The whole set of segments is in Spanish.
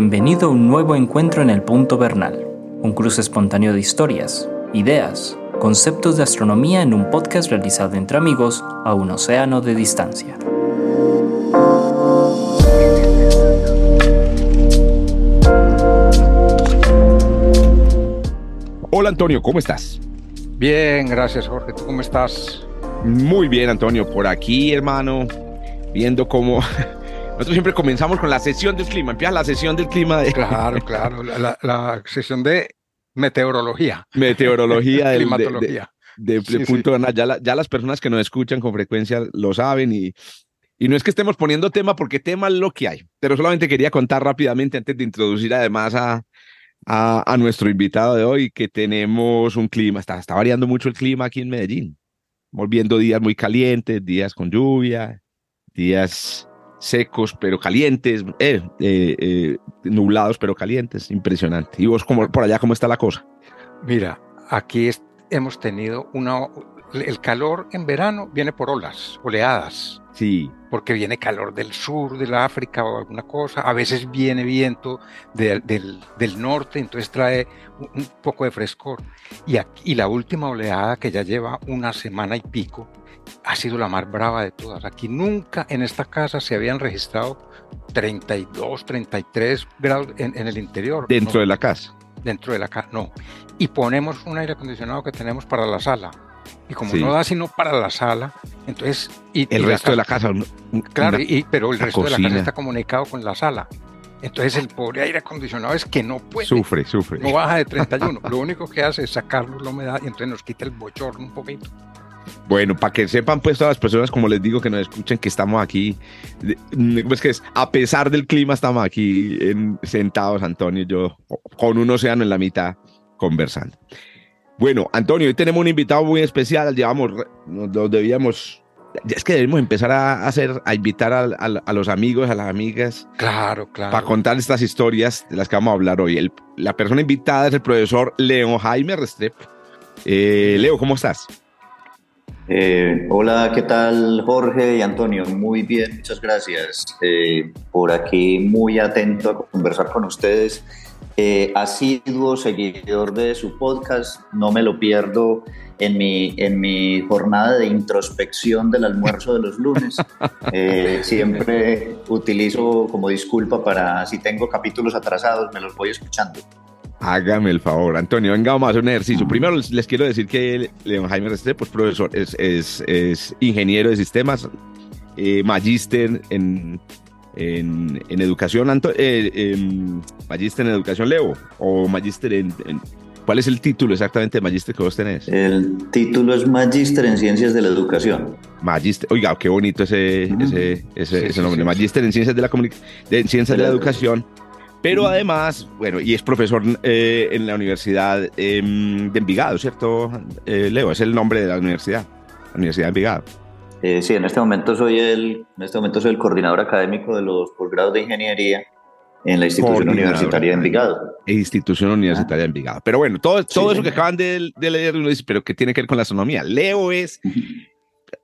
Bienvenido a un nuevo encuentro en el Punto Bernal, un cruce espontáneo de historias, ideas, conceptos de astronomía en un podcast realizado entre amigos a un océano de distancia. Hola Antonio, ¿cómo estás? Bien, gracias Jorge. ¿Tú cómo estás? Muy bien Antonio, por aquí hermano, viendo cómo Nosotros siempre comenzamos con la sesión del clima, empieza la sesión del clima de... Claro, claro, la, sesión de meteorología. Meteorología, de, climatología. De, punto Ya, ya, las personas que nos escuchan con frecuencia lo saben y, y no es que estemos poniendo tema porque tema es lo que hay, pero solamente quería contar rápidamente antes de introducir además a, a, a nuestro invitado de hoy que tenemos un clima, está, está variando mucho el clima aquí en Medellín, volviendo días muy calientes, días con lluvia, días secos pero calientes, eh, eh, eh, nublados pero calientes, impresionante. ¿Y vos como, por allá cómo está la cosa? Mira, aquí hemos tenido una... El calor en verano viene por olas, oleadas. Sí. Porque viene calor del sur, de la África o alguna cosa. A veces viene viento del, del, norte, entonces trae un, poco de frescor. Y, aquí, y la última oleada que ya lleva una semana y pico, ha sido la más brava de todas. Aquí nunca en esta casa se habían registrado 32, 33 grados en, el interior. ¿Dentro de la casa? Dentro de la casa, no. Y ponemos un aire acondicionado que tenemos para la sala. Y como no da sino para la sala, entonces... Y, el resto de la casa... Claro, y, pero el resto de la casa está comunicado con la sala. Entonces el pobre aire acondicionado es que no puede. Sufre, sufre. No baja de 31. Lo único que hace es sacarlo la humedad y entonces nos quita el bochorno un poquito. Bueno, para que sepan pues todas las personas, como les digo, que nos escuchen, que estamos aquí, pues que es, a pesar del clima, estamos aquí sentados, Antonio y yo, con un océano en la mitad, conversando. Bueno, Antonio, hoy tenemos un invitado muy especial, llevamos, nos, debíamos, es que debemos empezar a hacer, a invitar a, los amigos, a las amigas. Claro, claro. Para contar estas historias de las que vamos a hablar hoy. El, la persona invitada es el profesor Leo Jaime Restrepo. Eh, Leo, ¿cómo estás? Eh, hola, ¿qué tal Jorge y Antonio? Muy bien, muchas gracias. Eh, por aquí muy atento a conversar con ustedes. Eh, asiduo seguidor de su podcast, no me lo pierdo en mi, en mi jornada de introspección del almuerzo de los lunes. Eh, siempre utilizo como disculpa para si tengo capítulos atrasados, me los voy escuchando. Hágame el favor, Antonio, venga, vamos a hacer un ejercicio. Primero les, quiero decir que León Jaime Restrepo pues profesor, es, es, es, ingeniero de sistemas, eh, magíster en, en, en, educación, eh, magíster en educación Leo, o magíster en, ¿Cuál es el título exactamente de magíster que vos tenés? El título es magíster en ciencias de la educación. Magíster, oiga, qué bonito ese, ese, ese, nombre, magíster en ciencias de la, de, ciencias de la educación pero además, bueno, y es profesor eh, en la Universidad em, de Envigado, ¿cierto, eh, Leo? Es el nombre de la universidad, la Universidad de Envigado. Eh, sí, en este momento soy el, en este momento soy el coordinador académico de los posgrados de ingeniería en la institución universitaria de Envigado. Institución Universitaria de Envigado. Pero bueno, todo, todo eso que acaban de, de leer, pero que tiene que ver con la astronomía. Leo es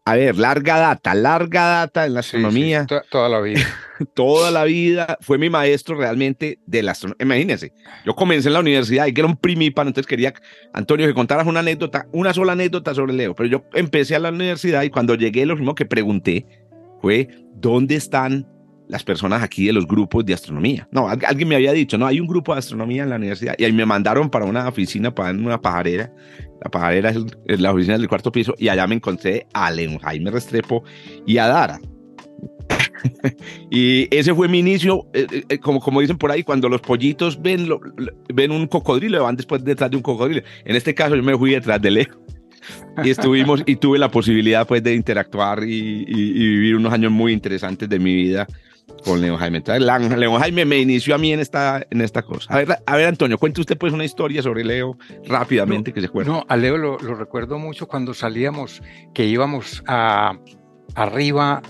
a ver, larga data, larga data en la astronomía. toda la vida. toda la vida. Fue mi maestro realmente de la astronomía. Imagínense, yo comencé en la universidad y que era un primípano, entonces quería, Antonio, que contaras una anécdota, una sola anécdota sobre Leo. Pero yo empecé a la universidad y cuando llegué, lo primero que pregunté fue, ¿dónde están las personas aquí de los grupos de astronomía. No, alguien me había dicho, no, hay un grupo de astronomía en la universidad y ahí me mandaron para una oficina, para una pajarera. La pajarera es, la oficina del cuarto piso y allá me encontré a León Jaime Restrepo y a Dara. y ese fue mi inicio, eh, eh, eh, como, como dicen por ahí, cuando los pollitos ven, ven un cocodrilo, van después detrás de un cocodrilo. En este caso yo me fui detrás de Leo y estuvimos y tuve la posibilidad pues de interactuar y, y, vivir unos años muy interesantes de mi vida con León Jaime. Entonces, León Jaime me inició a mí en esta, en esta cosa. A ver, a ver, Antonio, cuente usted pues una historia sobre Leo rápidamente que se acuerda. No, a Leo lo, recuerdo mucho cuando salíamos, que íbamos a arriba,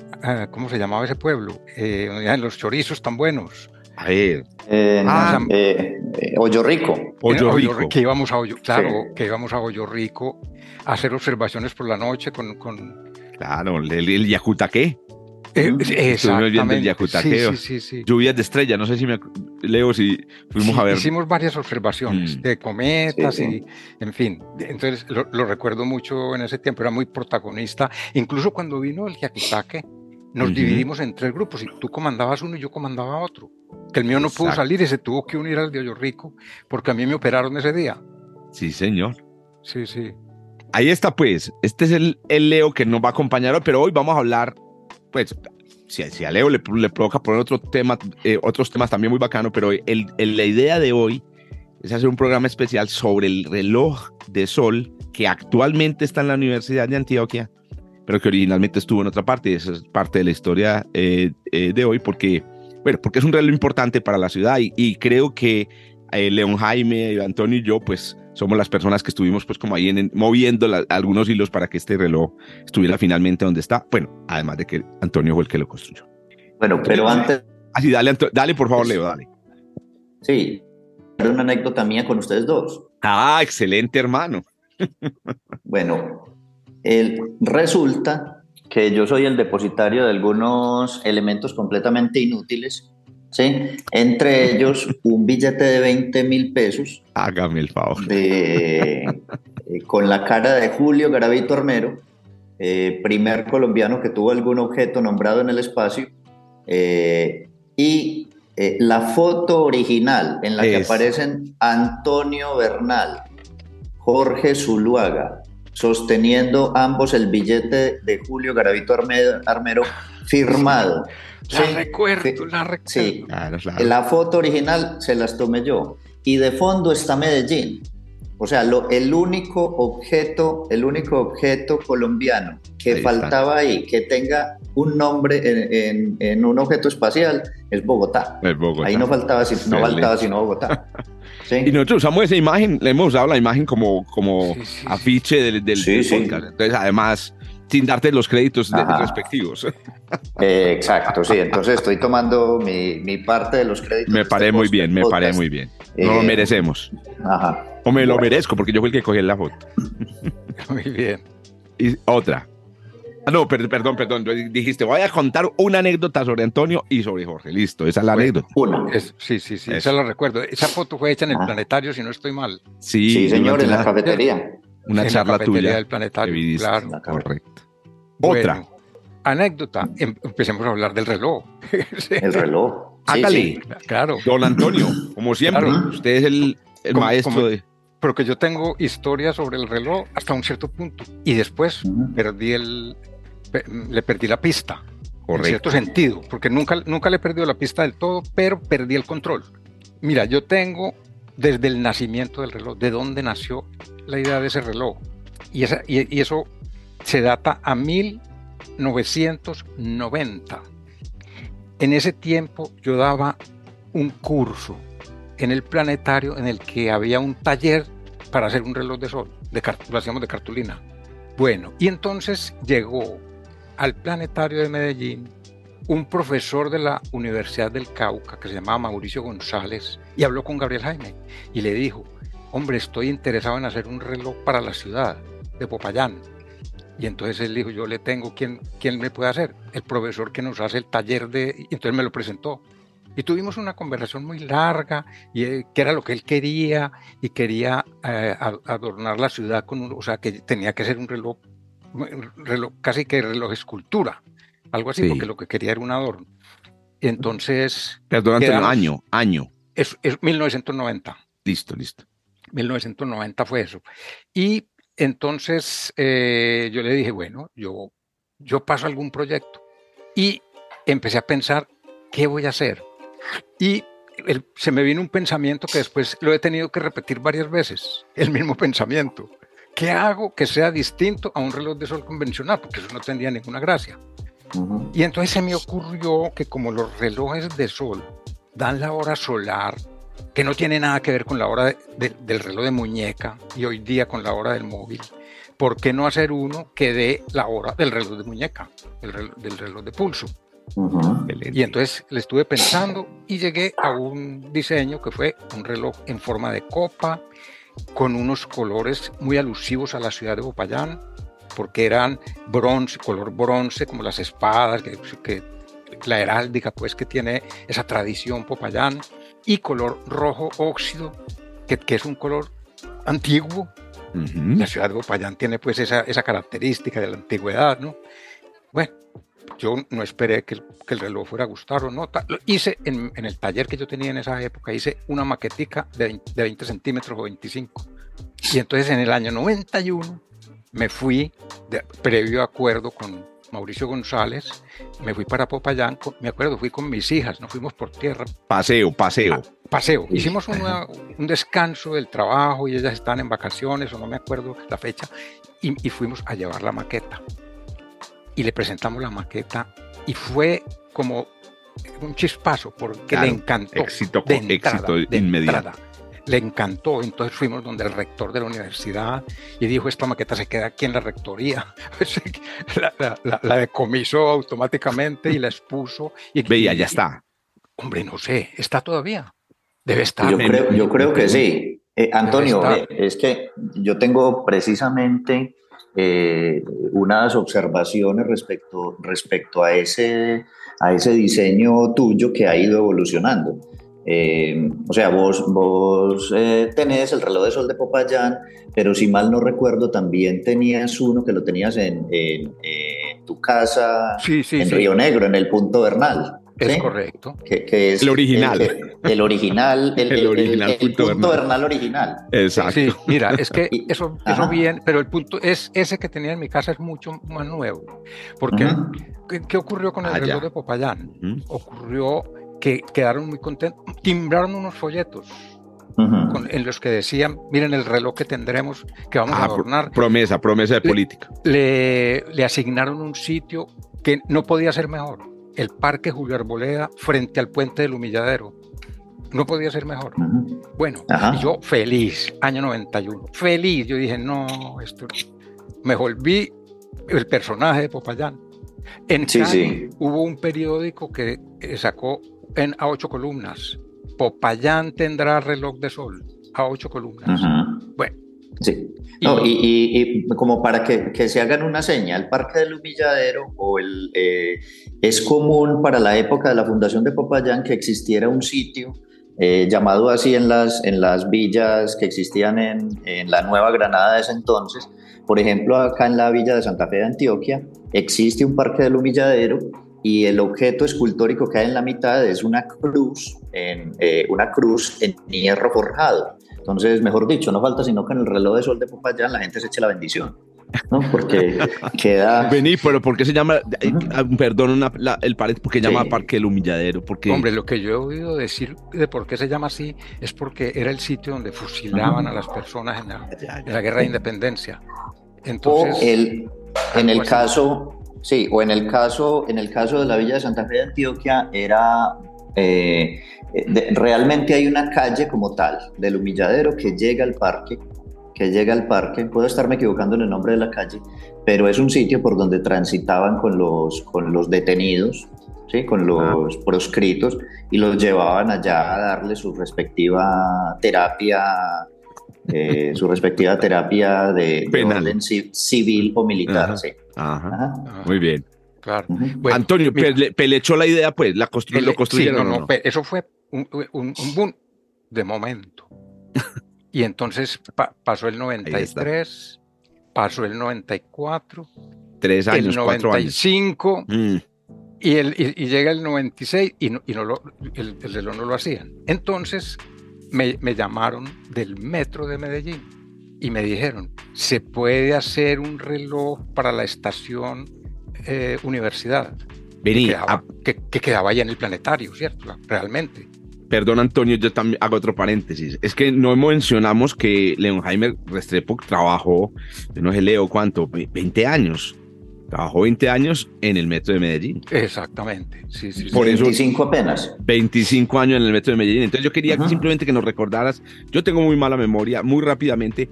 ¿cómo se llamaba ese pueblo? Eh, en los chorizos tan buenos. A ver. Eh, ah, eh, Hoyo Rico. Hoyo Rico. Que íbamos a Hoyo, claro, que íbamos a Hoyo Rico a hacer observaciones por la noche con... con... Claro, el, el Yacutaqué. Eh, exactamente. Lluvias de estrella, no sé si me. Leo, si fuimos a ver. Hicimos varias observaciones Mm. de cometas Sí, sí. y, en fin. Entonces lo, lo recuerdo mucho en ese tiempo, era muy protagonista. Incluso cuando vino el Yaquitaque, nos Ujú. dividimos en tres grupos y tú comandabas uno y yo comandaba otro. Que el mío no pudo Exacto. salir y se tuvo que unir al de Rico porque a mí me operaron ese día. Sí, señor. Sí, sí. Ahí está, pues. Este es el, el Leo que nos va a acompañar hoy, pero hoy vamos a hablar, pues, si, si a Leo le, le provoca poner otro tema, eh, otros temas también muy bacanos, pero el, el- la idea de hoy es hacer un programa especial sobre el reloj de sol que actualmente está en la Universidad de Antioquia, pero que originalmente estuvo en otra parte, y esa es parte de la historia eh, eh, de hoy, porque, bueno, porque es un reloj importante para la ciudad y, y creo que eh, León Jaime, Antonio y yo, pues somos las personas que estuvimos pues como ahí en, en- moviendo la- algunos hilos para que este reloj estuviera finalmente donde está. Bueno, además de que Antonio fue el que lo construyó. Bueno, pero antes, Así, dale, Anto- dale por favor, Leo, dale. sí, una anécdota mía con ustedes dos. Ah, excelente, hermano. Bueno, el, resulta que yo soy el depositario de algunos elementos completamente inútiles, ¿sí? Entre ellos un billete de 20 mil pesos Hágame el favor. de, eh, con la cara de Julio Garavito Armero, eh, primer colombiano que tuvo algún objeto nombrado en el espacio, eh, y la foto original en la que aparecen Antonio Bernal, Jorge Zuluaga, sosteniendo ambos el billete de Julio Garavito Arme- Armero firmado. La Sí, recuerdo, sí, la recuerdo. Sí, Claro, claro. la foto original se las tomé yo. Y de fondo está Medellín. O sea, lo- el único objeto, el único objeto colombiano que Ahí está. faltaba ahí, que tenga un nombre en, en- en un objeto espacial, es Bogotá. El Bogotá. Ahí no faltaba, si- no faltaba sino Bogotá. ¿Sí? Y nosotros usamos esa imagen, le hemos usado la imagen como, como Sí, sí, afiche del, del- Sí, del sí. podcast. Entonces, además, sin darte los créditos de- respectivos. Eh, exacto, sí. Entonces estoy tomando mi, mi parte de los créditos. Me este paré muy bien, me paré muy bien. No lo Eh, merecemos. Ajá. O me lo merezco porque yo fui el que cogí la foto. Muy bien. Y otra. Ah, no, per- perdón, perdón. Dijiste, voy a contar una anécdota sobre Antonio y sobre Jorge. Listo, esa es la Bueno. anécdota. Una. Es- sí, sí, sí, Eso. esa la recuerdo. Esa foto fue hecha en el Ah. planetario, si no estoy mal. Sí, Sí, señor, en la cafetería. Una en charla la tuya. del que planetario. viviste. Claro. La cafetería. Correcto. Otra. Bueno, anécdota. Em- empecemos a hablar del reloj. El reloj. Sí, Hágale. sí. Claro. Don Antonio, como siempre, Claro. usted es el, el Como- maestro como- de. Pero que yo tengo historia sobre el reloj hasta un cierto punto. Y después perdí el, le perdí la pista. En Correcto. cierto sentido. Porque nunca, nunca le he perdido la pista del todo, pero perdí el control. Mira, yo tengo desde el nacimiento del reloj, de dónde nació la idea de ese reloj. Y, eso se data a 1990. En ese tiempo yo daba un curso en el planetario en el que había un taller para hacer un reloj de sol, lo hacíamos de cartulina. Bueno, y entonces llegó al planetario de Medellín un profesor de la Universidad del Cauca que se llamaba Mauricio González y habló con Gabriel Jaime y le dijo, hombre, estoy interesado en hacer un reloj para la ciudad de Popayán. Y entonces él dijo, yo le tengo, ¿quién, quién me puede hacer? El profesor que nos hace el taller de... Y entonces me lo presentó. Y tuvimos una conversación muy larga, y eh, que era lo que él quería, y quería eh, adornar la ciudad con un, o sea, que tenía que ser un reloj, un reloj casi que reloj escultura, algo así, Sí. porque lo que quería era un adorno. Entonces, Perdón, Antonio, Quedamos- año, año. es, es 1990. Listo, listo. 1990 fue eso. Y entonces eh, yo le dije, bueno, yo, yo paso algún proyecto. Y empecé a pensar, ¿qué voy a hacer? Y el- se me vino un pensamiento que después lo he tenido que repetir varias veces, el mismo pensamiento. ¿Qué hago que sea distinto a un reloj de sol convencional? Porque eso no tendría ninguna gracia. Y entonces se me ocurrió que como los relojes de sol dan la hora solar, que no tiene nada que ver con la hora de- de- del reloj de muñeca y hoy día con la hora del móvil, ¿por qué no hacer uno que dé la hora del reloj de muñeca, reloj- del reloj de pulso? Y entonces le estuve pensando y llegué a un diseño que fue un reloj en forma de copa, con unos colores muy alusivos a la ciudad de Popayán, porque eran bronce, color bronce, como las espadas, que, que- la heráldica, pues que tiene esa tradición Popayán. y color rojo óxido, que, que es un color antiguo. La ciudad de Popayán tiene pues esa, esa característica de la antigüedad, ¿no? Bueno, yo no esperé que que el, reloj fuera a gustar o no. Hice en, en, el taller que yo tenía en esa época, hice una maquetica de 20, de 20 centímetros o 25. Y entonces en el año 91 me fui, de, previo acuerdo con Mauricio González, me fui para Popayán, con, me acuerdo, fui con mis hijas, nos fuimos por tierra. Paseo, paseo. Ah, paseo. Hicimos una, un descanso del trabajo y ellas estaban en vacaciones o no me acuerdo la fecha y, y fuimos a llevar la maqueta. Y le presentamos la maqueta y fue como un chispazo porque Claro, le encantó. éxito de con- entrada, éxito de inmediato. entrada. Le encantó, entonces fuimos donde el rector de la universidad y dijo, esta maqueta se queda aquí en la rectoría. la, la- la- la decomisó automáticamente y la expuso. Y, Veía, ya está. Hombre, no sé, ¿está todavía? Debe estar. Yo creo, yo creo que sí. Eh, Antonio, eh, es que yo tengo precisamente eh, unas observaciones respecto, respecto a, ese, a ese diseño tuyo que ha ido evolucionando. Eh, o sea, vos, vos eh, tenés el reloj de sol de Popayán, pero si mal no recuerdo, también tenías uno que lo tenías en, en- en tu casa, Sí, sí, en sí. Río Negro, en el punto Bernal. Es correcto. Que, que es El original. El, el original, el, original el- el punto punto Bernal. Bernal original. Exacto. Sí, mira, es que eso, Ajá. eso bien, pero el punto es ese que tenía en mi casa es mucho más nuevo. Porque. ¿qué, qué ocurrió con el Ah, ya. reloj de Popayán? Ocurrió que quedaron muy contentos, timbraron unos folletos Ujú. con- en los que decían, miren el reloj que tendremos, que vamos a Ah, pro- adornar. promesa, promesa de Le- política. Le, le asignaron un sitio que no podía ser mejor, el Parque Julio Arboleda frente al puente del Humilladero. No podía ser mejor. Ujú. Bueno, Ajá. y yo feliz, año 91, feliz. Yo dije, no, esto. Me volví el personaje de Popayán. En Sí, Cali sí. hubo un periódico que eh, sacó en, a ocho columnas. Popayán tendrá reloj de sol a ocho columnas. Bueno, Sí. y- No, y, y- y como para que, que se hagan una seña, el Parque del Humilladero o el, eh, es común para la época de la fundación de Popayán que existiera un sitio eh, llamado así en las, en las villas que existían en, en la Nueva Granada de ese entonces. Por ejemplo, acá en la villa de Santa Fe de Antioquia existe un Parque del Humilladero y el objeto escultórico que hay en la mitad es una cruz, en, eh, una cruz en hierro forjado. Entonces, mejor dicho, no falta sino que en el reloj de sol de Popayán la gente se eche la bendición, ¿no? Porque queda... Vení, pero ¿por qué se llama, eh, ah, perdón, una- la- el pared, ¿por qué se llama Sí. Parque del Humilladero? Porque hombre, lo que yo he oído decir de por qué se llama así es porque era el sitio donde fusilaban a las personas en la, en la guerra de independencia. O Entonces, el, en el así. caso, sí, o en el caso, en el caso de la villa de Santa Fe de Antioquia era eh, de- realmente hay una calle como tal del humilladero que llega al parque, que llega al parque. Puedo estarme equivocando en el nombre de la calle, pero es un sitio por donde transitaban con los con los detenidos, sí, con los proscritos y los llevaban allá a darle su respectiva terapia. Eh, su respectiva terapia de, de Penal. orden ci- civil o militar. Ajá. sí. Ajá, Ajá. muy bien. claro. Ujú. Bueno, Antonio, mira. Pele, Pele echó la idea, pues, la constru- El- lo sí, construyeron. no, o no, no? pe- eso fue un, un- un boom de momento. Y entonces pa- pasó el 93, pasó el 94, Tres años, el cuatro años. 95 Mm, y, el, y, y llega el 96 y, no, y no lo, el, el reloj no lo hacían. Entonces me, me llamaron del metro de Medellín y me dijeron, ¿se puede hacer un reloj para la estación eh, universidad? Vení, que, quedaba, ah, que, que quedaba allá en el planetario, ¿cierto? Realmente. perdón, Antonio, yo también hago otro paréntesis. Es que no mencionamos que Leon Jaime Restrepo trabajó, no sé, Leo, ¿cuánto? Ve- 20 años. Trabajó 20 años en el metro de Medellín. Exactamente. Sí, sí, sí. Por eso- 25 apenas. 25 años en el metro de Medellín. Entonces yo quería Ajá. simplemente que nos recordaras, yo tengo muy mala memoria, muy rápidamente,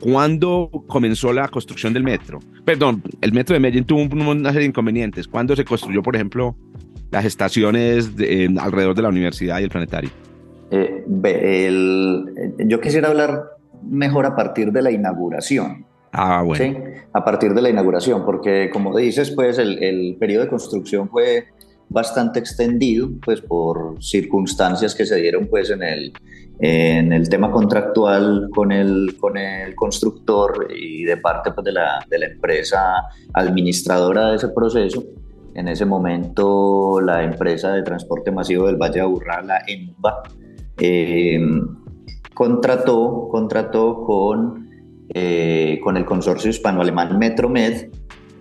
¿cuándo comenzó la construcción del metro? Perdón, el metro de Medellín tuvo un- una serie de inconvenientes. ¿Cuándo se construyó, por ejemplo, las estaciones de- alrededor de la universidad y el planetario? Eh, el- eh, yo quisiera hablar mejor a partir de la inauguración. Ah, bueno. ¿sí? A partir de la inauguración, porque como dices, pues el, el periodo de construcción fue bastante extendido, pues por circunstancias que se dieron pues en el, en el tema contractual con el, con el constructor y de parte pues, de, la, de la empresa administradora de ese proceso. En ese momento la empresa de transporte masivo del Valle de Aburrá, la ENVA, eh, contrató, contrató con, eh, con el consorcio hispano-alemán Metromed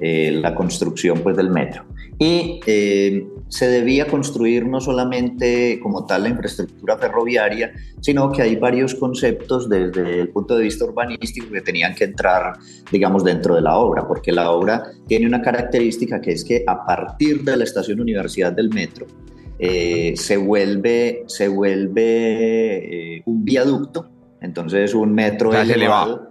eh, la construcción pues, del metro. Y eh, se debía construir no solamente como tal la infraestructura ferroviaria, sino que hay varios conceptos desde el punto de vista urbanístico que tenían que entrar, digamos, dentro de la obra, porque la obra tiene una característica que es que a partir de la estación Universidad del Metro, eh, se vuelve, se vuelve un viaducto, entonces un metro elevado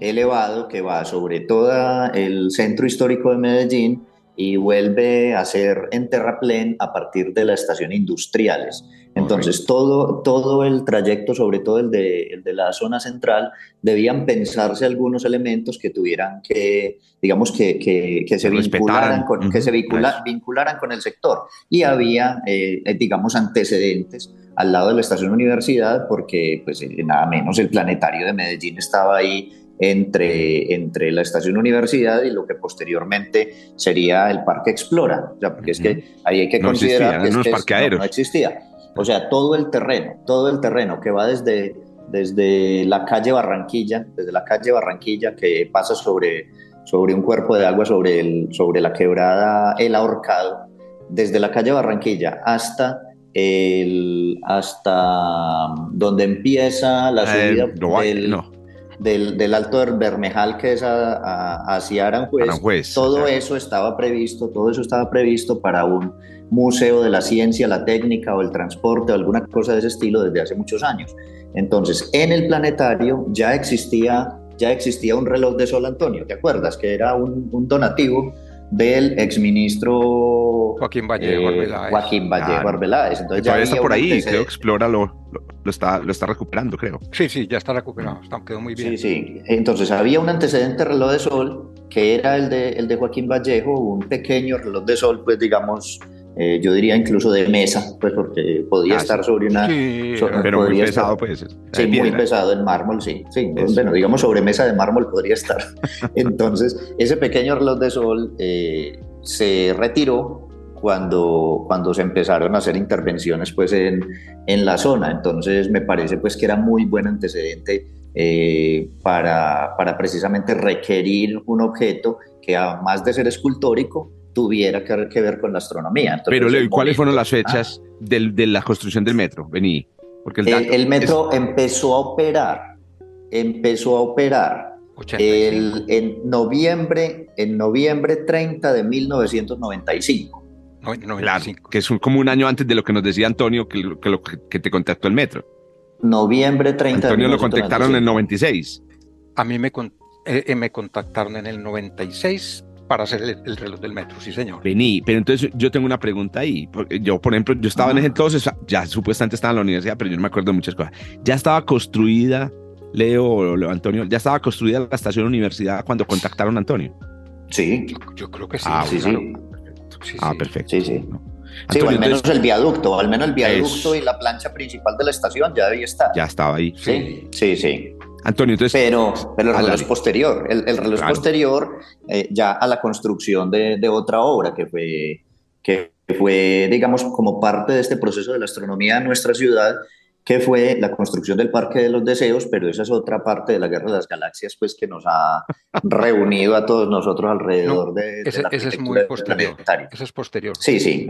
elevado que va sobre todo el centro histórico de Medellín y vuelve a ser en terraplén a partir de la estación Industriales. Entonces, todo, todo el trayecto, sobre todo el de, el de la zona central, debían pensarse algunos elementos que tuvieran que, digamos, que, que, que se, vincularan con, que se vincularan con el sector. Y había, eh, digamos, antecedentes al lado de la estación universidad, porque pues eh, nada menos el planetario de Medellín estaba ahí entre, entre la estación universidad y lo que posteriormente sería el Parque Explora. O sea, porque es que ahí hay que considerar que, no, no, existía. O sea, todo el terreno, todo el terreno que va desde, desde la calle Barranquilla, desde la calle Barranquilla que pasa sobre, sobre un cuerpo de agua, sobre, el, sobre la quebrada El Ahorcado, desde la calle Barranquilla hasta el, hasta donde empieza la subida del, del, Alto del Bermejal, que es hacia Aranjuez. todo eso estaba previsto, todo eso estaba previsto para un museo de la ciencia, la técnica o el transporte o alguna cosa de ese estilo desde hace muchos años. Entonces, en el planetario ya existía, ya existía un reloj de sol, Antonio, ¿te acuerdas? Que era un, un donativo del exministro Joaquín Vallejo eh, Joaquín Vallejo Arbeláez. Entonces ya está por ahí, creo que Explora lo, lo, está, lo está recuperando, creo. Sí, sí, ya está recuperado, está, quedó muy bien. Sí, sí. Entonces había un antecedente reloj de sol que era el de, el de Joaquín Vallejo, un pequeño reloj de sol, pues digamos, eh, yo diría incluso de mesa, pues porque podía ah, estar sobre una... Sí, pero muy pesado pues. Sí, muy pesado en mármol, sí. sí bueno, digamos sobre mesa de mármol podría estar. Entonces, ese pequeño reloj de sol eh, se retiró cuando, cuando se empezaron a hacer intervenciones pues en, en la zona. Entonces, me parece pues que era muy buen antecedente eh, para, para precisamente requerir un objeto que además de ser escultórico, tuviera que, ver con la astronomía. Pero, ¿cuáles fueron las fechas de la construcción del metro? Vení. Porque el, metro empezó a operar, empezó a operar en noviembre, en noviembre 30 de 1995. Claro, que es como un año antes de lo que nos decía Antonio, que, que, lo, que te contactó el metro. Noviembre 30 Antonio lo contactaron en el 96. A mí me, eh, eh, me contactaron en el 96 para hacer el, reloj del metro, sí señor. Vení, pero entonces yo tengo una pregunta ahí. Yo, por ejemplo, yo estaba en ese entonces, ya supuestamente estaba en la universidad, pero yo no me acuerdo de muchas cosas. Ya estaba construida, Leo o Antonio, ya estaba construida la estación universidad cuando contactaron a Antonio. Sí. Yo, creo que sí. Ah, sí, sí. ah, perfecto. Sí, sí. sí, o al menos el viaducto, o al menos el viaducto y la plancha principal de la estación ya debía estar. Ya estaba ahí. Sí, sí, sí. Antonio, entonces... Pero, pero el reloj posterior, el, reloj posterior eh, ya a la construcción de, de, otra obra que fue, que fue, digamos, como parte de este proceso de la astronomía en nuestra ciudad, que fue la construcción del Parque de los Deseos, pero esa es otra parte de la Guerra de las Galaxias, pues que nos ha reunido a todos nosotros alrededor de, ese, la ese es muy posterior. Ese es posterior. Sí, sí,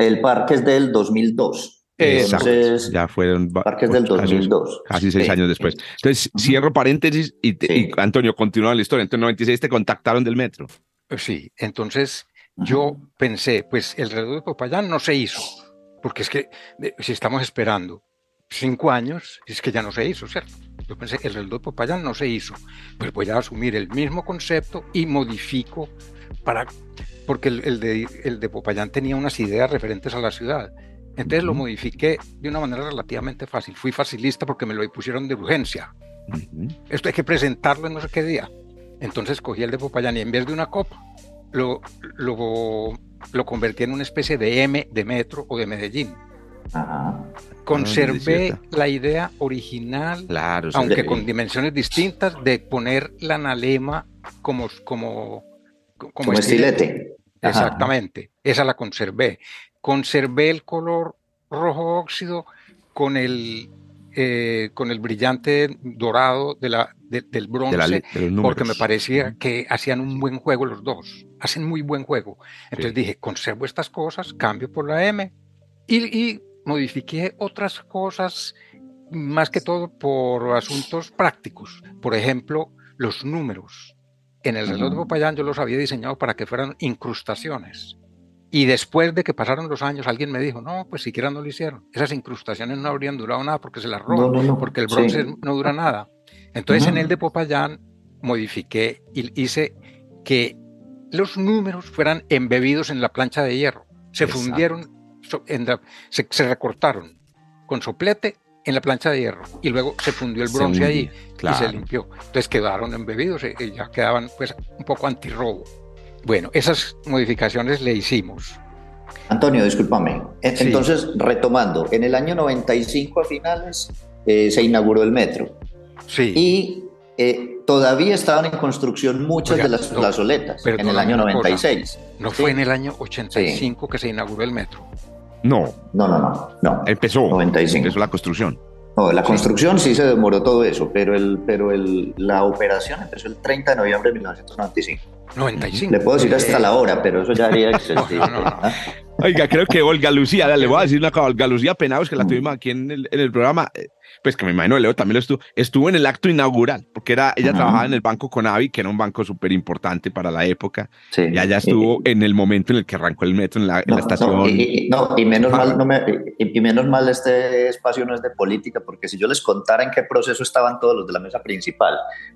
el parque es del 2002. Entonces, ya fueron parques del 2002. casi seis años después. Entonces, cierro paréntesis y, Antonio, continúa la historia. Entonces, en 96 te contactaron del metro. Eh, sí, entonces yo pensé, pues el reloj de Popayán no se hizo, porque es que si estamos esperando cinco años, es que ya no se hizo, ¿cierto? Yo pensé, el reloj de Popayán no se hizo, pues voy a asumir el mismo concepto y modifico para, porque el, el de, el de Popayán tenía unas ideas referentes a la ciudad entonces lo modifiqué de una manera relativamente fácil. Fui facilista porque me lo pusieron de urgencia. Esto hay que presentarlo en no sé qué día. Entonces cogí el de Popayán y en vez de una copa, lo, lo, lo convertí en una especie de M de metro o de Medellín. Ajá. Conservé Ah, la idea original, Claro, aunque sí. con dimensiones distintas, de poner la analema como, como, como, Como estilete. Ajá. Exactamente, esa la conservé. Conservé el color rojo óxido con el, eh, con el brillante dorado de la, de- del bronce, de, la porque me parecía que hacían un buen juego los dos, hacen muy buen juego. Entonces Sí. dije, conservo estas cosas, cambio por la M y, y modifiqué otras cosas, más que todo por asuntos prácticos. Por ejemplo, los números. En el reloj de. Popayán yo los había diseñado para que fueran incrustaciones. Y después de que pasaron los años, alguien me dijo, no, pues siquiera no lo hicieron. Esas incrustaciones no habrían durado nada porque se las roban, No, no, no. porque el Sí. bronce no dura nada. Entonces en el de Popayán modifiqué y hice que los números fueran embebidos en la plancha de hierro. Se Exacto. fundieron, so- en la- se, se recortaron con soplete en la plancha de hierro y luego se fundió el bronce hundía, y se limpió. Entonces quedaron embebidos y y ya quedaban pues un poco antirrobo. Bueno, esas modificaciones le hicimos. Antonio, discúlpame. Sí. Entonces, retomando, en el año 95 a finales eh, se inauguró el metro Sí. y eh, todavía estaban en construcción muchas Oiga, de las no, plazoletas en el año una cosa. 96. no sí. fue en el año 85 que se inauguró el metro. No, No, no, no, no. empezó. 95. Empezó la construcción. No, la construcción sí se demoró todo eso, pero, el, pero el, la operación empezó el 30 de noviembre de 1995. 95. Le puedo decir hasta la hora, pero eso ya haría existir. No, no, no. ¿ah? Oiga, creo que Olga Lucía, le voy a decir una cosa, Olga Lucía Penados, que la tuvimos aquí en el, en el programa, eh, pues que me imagino Leo también lo estuvo, estuvo en el acto inaugural, porque era, ella Ajá. trabajaba en el Banco Conavi, que era un banco súper importante para la época, Sí. y allá estuvo en el momento en el que arrancó el metro en la, en No, la estación. no, y, y- no, y menos Ah. mal, no me- y, y menos mal este espacio no es de política, porque si yo les contara en qué proceso estaban todos los de la mesa principal,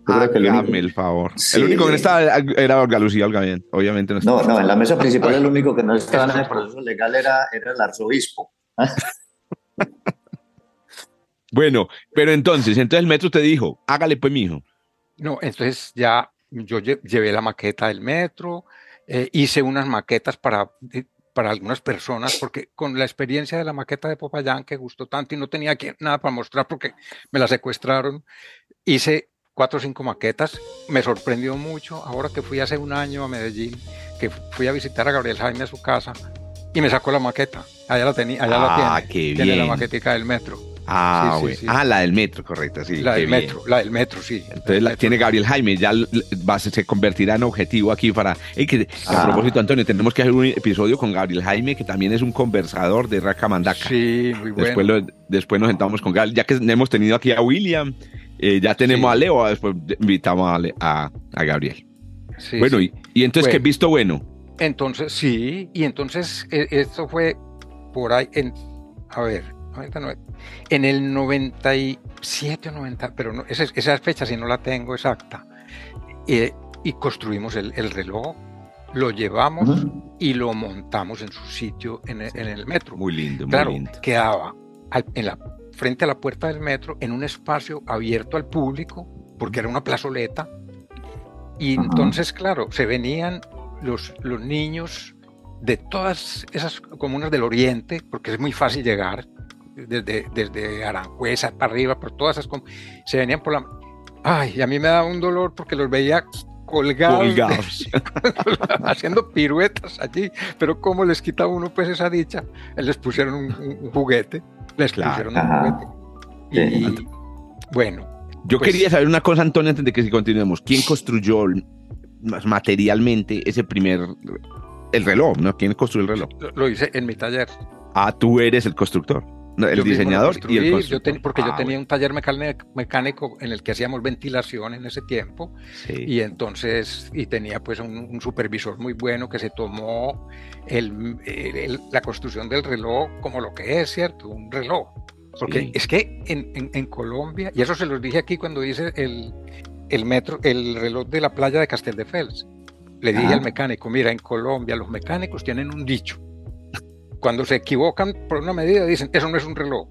yo creo que el único- el favor. Sí, el único que no estaba era- Olga Lucía, Olga bien, obviamente no No, estaba. no, en la mesa principal el único que no estaba en el proceso legal era, era el arzobispo. Bueno, pero entonces, entonces el metro te dijo, hágale pues mijo. No, entonces ya yo lle- llevé la maqueta del metro, eh, hice unas maquetas para, eh, para algunas personas, porque con la experiencia de la maqueta de Popayán, que gustó tanto y no tenía nada para mostrar porque me la secuestraron, hice cuatro o cinco maquetas, me sorprendió mucho ahora que fui hace un año a Medellín, que fui a visitar a Gabriel Jaime a su casa y me sacó la maqueta, allá la tenía, allá la Ah, tiene, qué tiene la maquetica del metro, Ah, Sí, sí, güey. sí. ah, la del metro, correcto, sí. la qué del bien. metro, la del metro, sí. Entonces la, tiene Gabriel Jaime, ya va, a- se convertirá en objetivo aquí para... Que, a Ah. propósito, Antonio, tenemos que hacer un episodio con Gabriel Jaime, que también es un conversador de Raca Mandaca. Sí, muy bueno. después, lo- después nos sentamos con Gabriel, ya que hemos tenido aquí a William, eh, ya tenemos a Leo, después invitamos a, a- a Gabriel. Sí, bueno. Y, y entonces, ¿qué Bueno. visto bueno? Entonces, sí, y entonces eh, esto fue por ahí, en, a ver, 99, en el 97 o 90, pero no, esa, esa fecha sí no la tengo exacta, eh, y construimos el, el reloj, lo llevamos Ujú. y lo montamos en su sitio en el, en el metro. Muy lindo, muy claro, lindo. quedaba al- en la, frente a la puerta del metro, en un espacio abierto al público, porque era una plazoleta. Y Ajá. entonces, claro, se venían los, los niños de todas esas comunas del oriente, porque es muy fácil llegar, desde, desde Aranjuez para arriba, por todas esas se venían por la... Ay, y a mí me daba un dolor porque los veía colgados, Colgados. haciendo piruetas allí, pero cómo les quita uno pues esa dicha, les pusieron un, juguete, les Claro. pusieron un juguete. Y, Sí. bueno, Yo Pues- quería saber una cosa, Antonio, antes de que continuemos. ¿Quién construyó materialmente ese primer... El reloj, ¿no? ¿Quién construyó el reloj? lo, lo hice en mi taller. Ah, tú eres el constructor, no, el Yo diseñador y el constructor. Yo ten- porque Ah, yo tenía bueno, un taller mecánico, en el que hacíamos ventilación en ese tiempo sí. y entonces y tenía pues un, un supervisor muy bueno que se tomó el- la construcción del reloj como lo que es, ¿cierto? Un reloj. Porque Sí. es que en, en- en Colombia, y eso se los dije aquí cuando hice el, el metro, el reloj de la playa de Casteldefels, le dije al mecánico, mira, en Colombia los mecánicos tienen un dicho. Cuando se equivocan por una medida dicen, eso no es un reloj.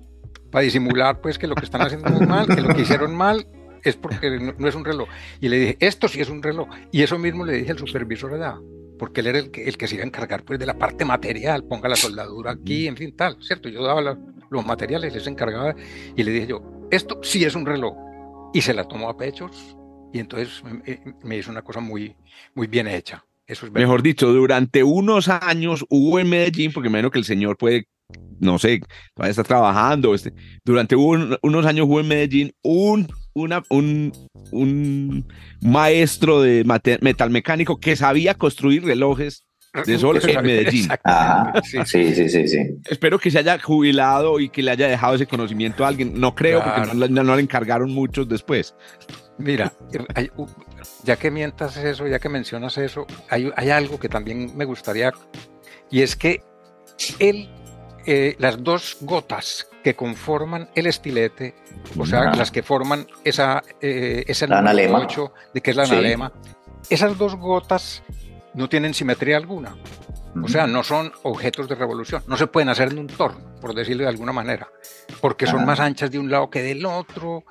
Para disimular pues que lo que están haciendo muy mal, que lo que hicieron mal es porque no, no es un reloj. Y le dije, esto sí es un reloj. Y eso mismo le dije al supervisor allá. porque él era el que, el que se iba a encargar pues, de la parte material, ponga la soldadura aquí, en fin, tal, ¿cierto? Yo daba los materiales, él se encargaba y le dije yo, esto sí es un reloj. Y se la tomó a pechos y entonces me, hizo una cosa muy, muy bien hecha. Eso es Mejor dicho, durante unos años hubo en Medellín, porque menos que el señor puede, no sé, todavía está trabajando, este, durante unos años hubo en Medellín un, una, un, un maestro de metalmecánico que sabía construir relojes de sol en Medellín. sí, sí, sí, sí, Espero que se haya jubilado y que le haya dejado ese conocimiento a alguien. No creo, porque no, le encargaron muchos después. Mira, ya que mientas eso, ya que mencionas eso, hay, hay algo que también me gustaría, y es que él, eh, las dos gotas que conforman el estilete, o sea, las que forman esa, eh, 8, de que es la analema, esas dos gotas no tienen simetría alguna. O sea, no son objetos de revolución, no se pueden hacer en un torno, por decirlo de alguna manera, porque son más anchas de un lado que del otro.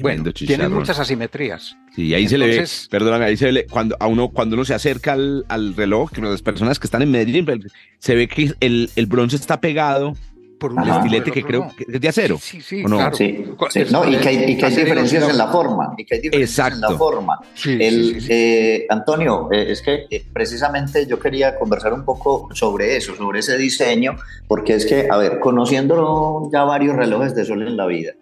bueno, tienen muchas asimetrías. Sí, ahí se le ve, perdóname, ahí se ve, cuando, a uno, cuando uno se acerca al, al reloj, que las personas que están en Medellín, pues, se ve que el, el bronce está pegado por un estilete que creo que es de acero. Sí, sí, no? claro. Sí, no, y que hay, y que hay diferencias en la forma. Y que hay diferencias en la forma. El, eh, Antonio, eh, es que eh, precisamente yo quería conversar un poco sobre eso, sobre ese diseño, porque es que, a ver, conociendo ya varios relojes de sol en la vida,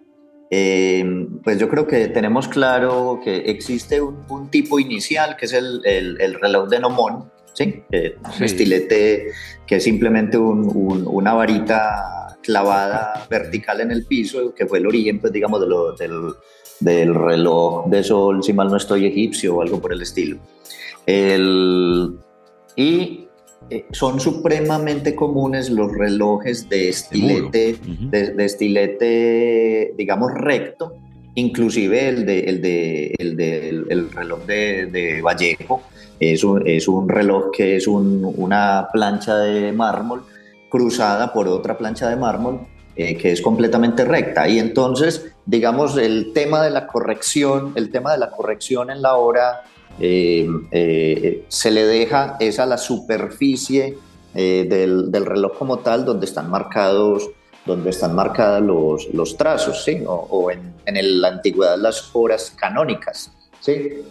pues yo creo que tenemos claro que existe un, tipo inicial que es el, el, reloj de Nomón, ¿sí? un estilete que es simplemente un, una varita clavada vertical en el piso, que fue el origen, pues, digamos, de lo, del, del, reloj de sol, si mal no estoy, egipcio o algo por el estilo. El, y eh, son supremamente comunes los relojes de estilete, de, estilete, digamos, recto, inclusive el, de, el, de, el, de, el, reloj de, de Vallejo, es un, es un reloj que es un, una plancha de mármol cruzada por otra plancha de mármol eh, que es completamente recta. Y entonces, digamos, el tema de la corrección, el tema de la corrección en la hora eh, eh, se le deja es a la superficie del, del, reloj como tal, donde están marcados, donde están marcadas los, los trazos, ¿sí? o, en, en la antigüedad las horas canónicas. ¿sí?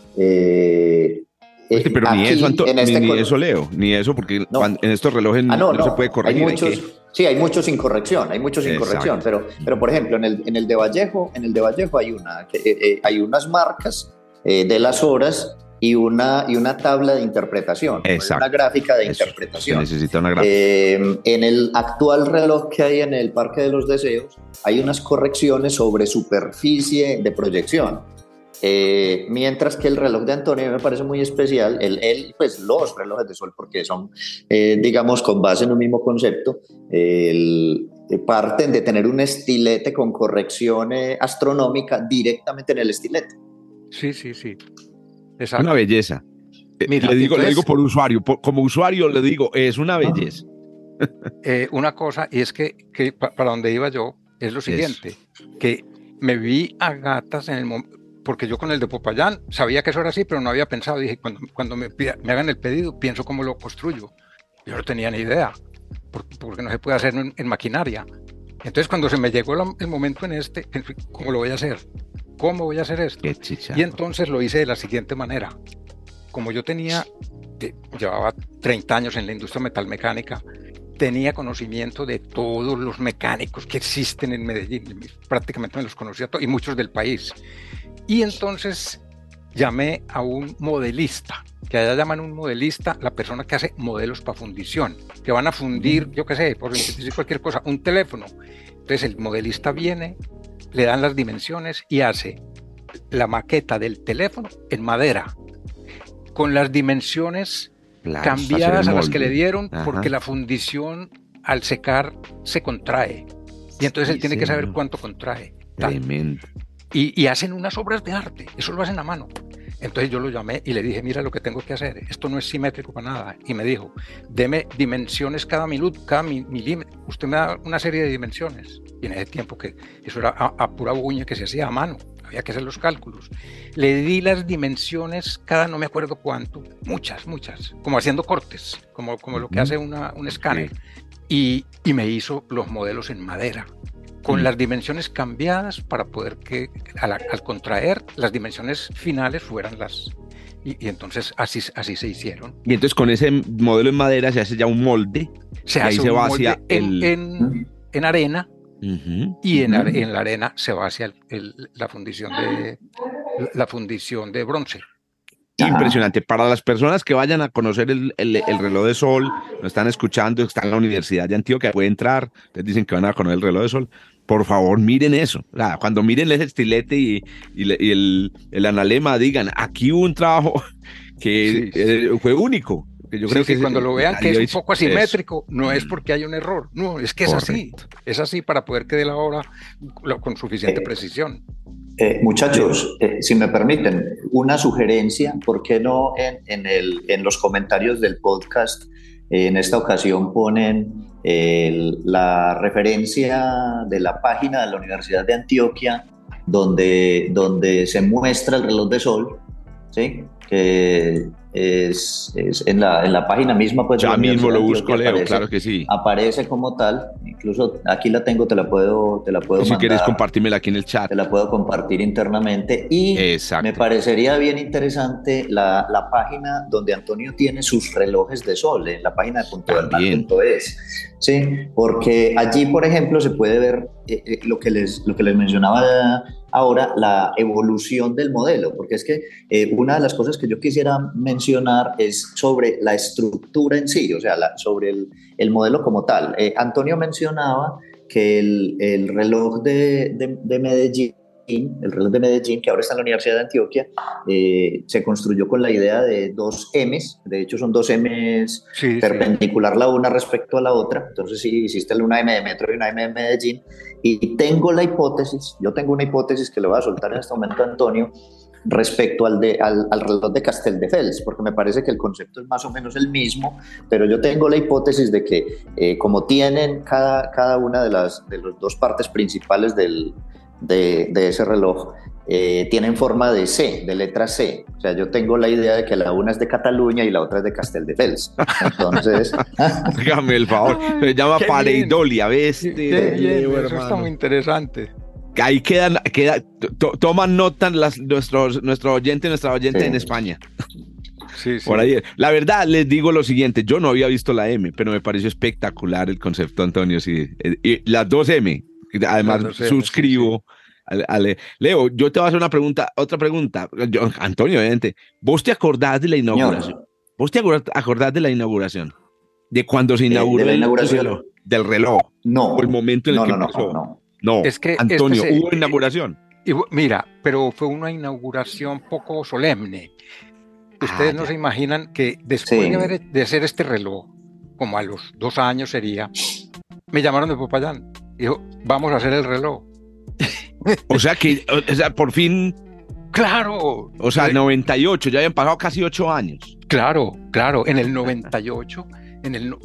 Eh, pero ni, eso, este ni, eso, Leo, ni eso, porque en estos relojes ah, no, se puede corregir. Hay muchos, Sí, hay muchos sin corrección, hay muchos sin corrección, pero, pero por ejemplo, en el, en el de Vallejo, en el de Vallejo hay, una, eh, eh, hay unas marcas de las horas y una, y una tabla de interpretación, una gráfica de interpretación. necesita una gráfica. en el actual reloj que hay en el Parque de los Deseos, hay unas correcciones sobre superficie de proyección. Eh, mientras que el reloj de Antonio me parece muy especial, el, el pues los relojes de sol, porque son, eh, digamos, con base en un mismo concepto, el, eh, parten de tener un estilete con corrección astronómica directamente en el estilete. Sí, sí, sí. Es Una belleza. le, digo, le digo por usuario, como usuario le digo, es una belleza. una cosa, y es que, que, para donde iba yo, es lo siguiente, que me vi a gatas en el momento, porque yo con el de Popayán sabía que eso era así, pero no había pensado. Dije, cuando, cuando me, me hagan el pedido, pienso cómo lo construyo. Yo no tenía ni idea, porque, no se puede hacer en, maquinaria. Entonces, cuando se me llegó el momento en este, ¿cómo lo voy a hacer? ¿Cómo voy a hacer esto? Y entonces lo hice de la siguiente manera. Como yo tenía, llevaba 30 años en la industria metalmecánica, tenía conocimiento de todos los mecánicos que existen en Medellín, prácticamente me los conocía todos, y muchos del país. Y entonces llamé a un modelista, que allá llaman un modelista la persona que hace modelos para fundición, que van a fundir, yo qué sé, por decir cualquier cosa, un teléfono. Entonces el modelista viene, le dan las dimensiones y hace la maqueta del teléfono en madera, con las dimensiones cambiadas a las que le dieron, porque la fundición al secar se contrae. Y entonces él tiene que saber cuánto contrae. Tremendo y, hacen unas obras de arte, eso lo hacen a mano. Entonces yo lo llamé y le dije, mira lo que tengo que hacer, esto no es simétrico para nada. Y me dijo, deme dimensiones cada minuto, cada milímetro. Usted me da una serie de dimensiones. Y en ese tiempo que eso era a, pura buña que se hacía a mano, había que hacer los cálculos. Le di las dimensiones cada no me acuerdo cuánto, muchas, muchas, como haciendo cortes, como, como lo que hace una, un escáner. Y, y me hizo los modelos en madera con las dimensiones cambiadas para poder que al, contraer las dimensiones finales fueran las... Y, entonces así, así se hicieron. Y entonces con ese modelo en madera se hace ya un molde. Se hace ahí se va hacia en, el... en, arena y en, en, la arena se va hacia la fundición de la fundición de bronce. Impresionante. Para las personas que vayan a conocer el, el, reloj de sol, nos están escuchando, están en la Universidad de Antioquia, puede entrar, les dicen que van a conocer el reloj de sol por favor, miren eso. cuando miren ese estilete y, el, el, analema, digan, aquí hubo un trabajo que eh, fue único. yo creo que cuando lo vean que es un poco asimétrico, no es porque hay un error, no, es que es así. Es así para poder que dé la obra con suficiente eh, precisión. Eh, muchachos, si me permiten, una sugerencia, ¿por qué no en, en, el, en los comentarios del podcast en esta ocasión ponen la referencia de la página de la Universidad de Antioquia, donde, donde se muestra el reloj de sol, ¿sí? Es, en, la, en, la, página misma. Pues, ya mismo lo busco, Leo, claro que sí. Aparece como tal, incluso aquí la tengo, te la puedo, te la puedo Si quieres compartírmela aquí en el chat. Te la puedo compartir internamente y me parecería bien interesante la, la, página donde Antonio tiene sus relojes de sol, en la página de punto es. Sí, porque allí, por ejemplo, se puede ver eh, eh, lo, que les, lo que les mencionaba ahora la evolución del modelo, porque es que eh, una de las cosas que yo quisiera mencionar es sobre la estructura en sí, o sea, sobre el, el modelo como tal. Eh, Antonio mencionaba que el, el reloj de, de, de Medellín el reloj de Medellín, que ahora está en la Universidad de Antioquia, eh, se construyó con la idea de dos M's, de hecho son dos M's perpendicular la una respecto a la otra, entonces sí, hiciste una M de Metro y una M de Medellín, y tengo la hipótesis, yo tengo una hipótesis que le voy a soltar en este momento a Antonio, respecto al, de, al, reloj de Castel de Fels, porque me parece que el concepto es más o menos el mismo, pero yo tengo la hipótesis de que eh, como tienen cada, cada una de las de las dos partes principales del, de, ese reloj eh, tienen forma de C, de letra C. O sea, yo tengo la idea de que la una es de Cataluña y la otra es de Casteldefels. Entonces. Dígame el favor. Se llama Pareidolia, ¿ves? eso está muy interesante. Ahí quedan, queda, toman nota las, nuestros, nuestro oyente, nuestra oyente en España. Sí, sí. Por ahí. La verdad, les digo lo siguiente: yo no había visto la M, pero me pareció espectacular el concepto, Antonio. Sí. Y las dos M, Además, suscribo. Leo, yo te voy a hacer una pregunta, otra pregunta. Antonio, obviamente, ¿vos te acordás de la inauguración? ¿Vos te acordás de la inauguración? De cuando se eh, inauguró la inauguración? del reloj. No. O el momento en el que no, empezó. No, no, Es que Antonio, ¿hubo inauguración? mira, pero fue una inauguración poco solemne. Ustedes ah, no se imaginan que después de, de hacer este reloj, como a los dos años sería, me llamaron de Popayán Dijo, vamos a hacer el reloj. o sea que, o sea, por fin. Claro. O sea, 98, ya habían pasado casi ocho años. Claro, claro. En el 98, en el,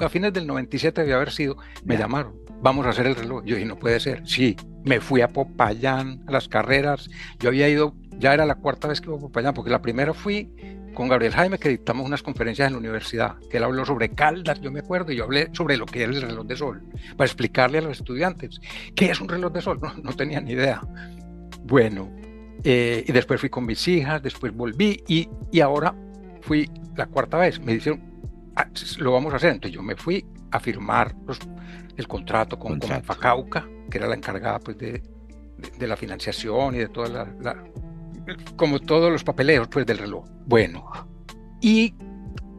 a fines del 97 debe haber sido, me llamaron, vamos a hacer el reloj. Yo dije, no puede ser. Sí, me fui a Popayán, a las carreras. Yo había ido, ya era la cuarta vez que iba a Popayán, porque la primera fui con Gabriel Jaime que dictamos unas conferencias en la universidad, que él habló sobre Caldas, yo me acuerdo, y yo hablé sobre lo que es el reloj de sol, para explicarle a los estudiantes qué es un reloj de sol, no, no tenía ni idea. Bueno, eh, y después fui con mis hijas, después volví y, y ahora fui la cuarta vez. Me dijeron, ah, lo vamos a hacer. Entonces yo me fui a firmar el contrato con, con Facauca, que era la encargada pues, de, de, la financiación y de toda la como todos los papeleos pues, del reloj. Bueno, y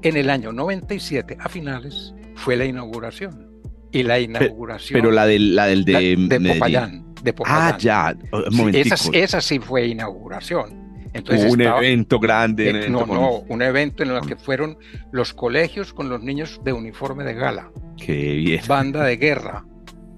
en el año 97, a finales, fue la inauguración. Y la inauguración. Pero, la del, la del de, de, Popayán, de Popayán. Ah, ya. Un esa, esa, sí fue inauguración. Entonces un evento grande. Eh, no, no, un evento en el que fueron los colegios con los niños de uniforme de gala. Qué bien. Banda de guerra.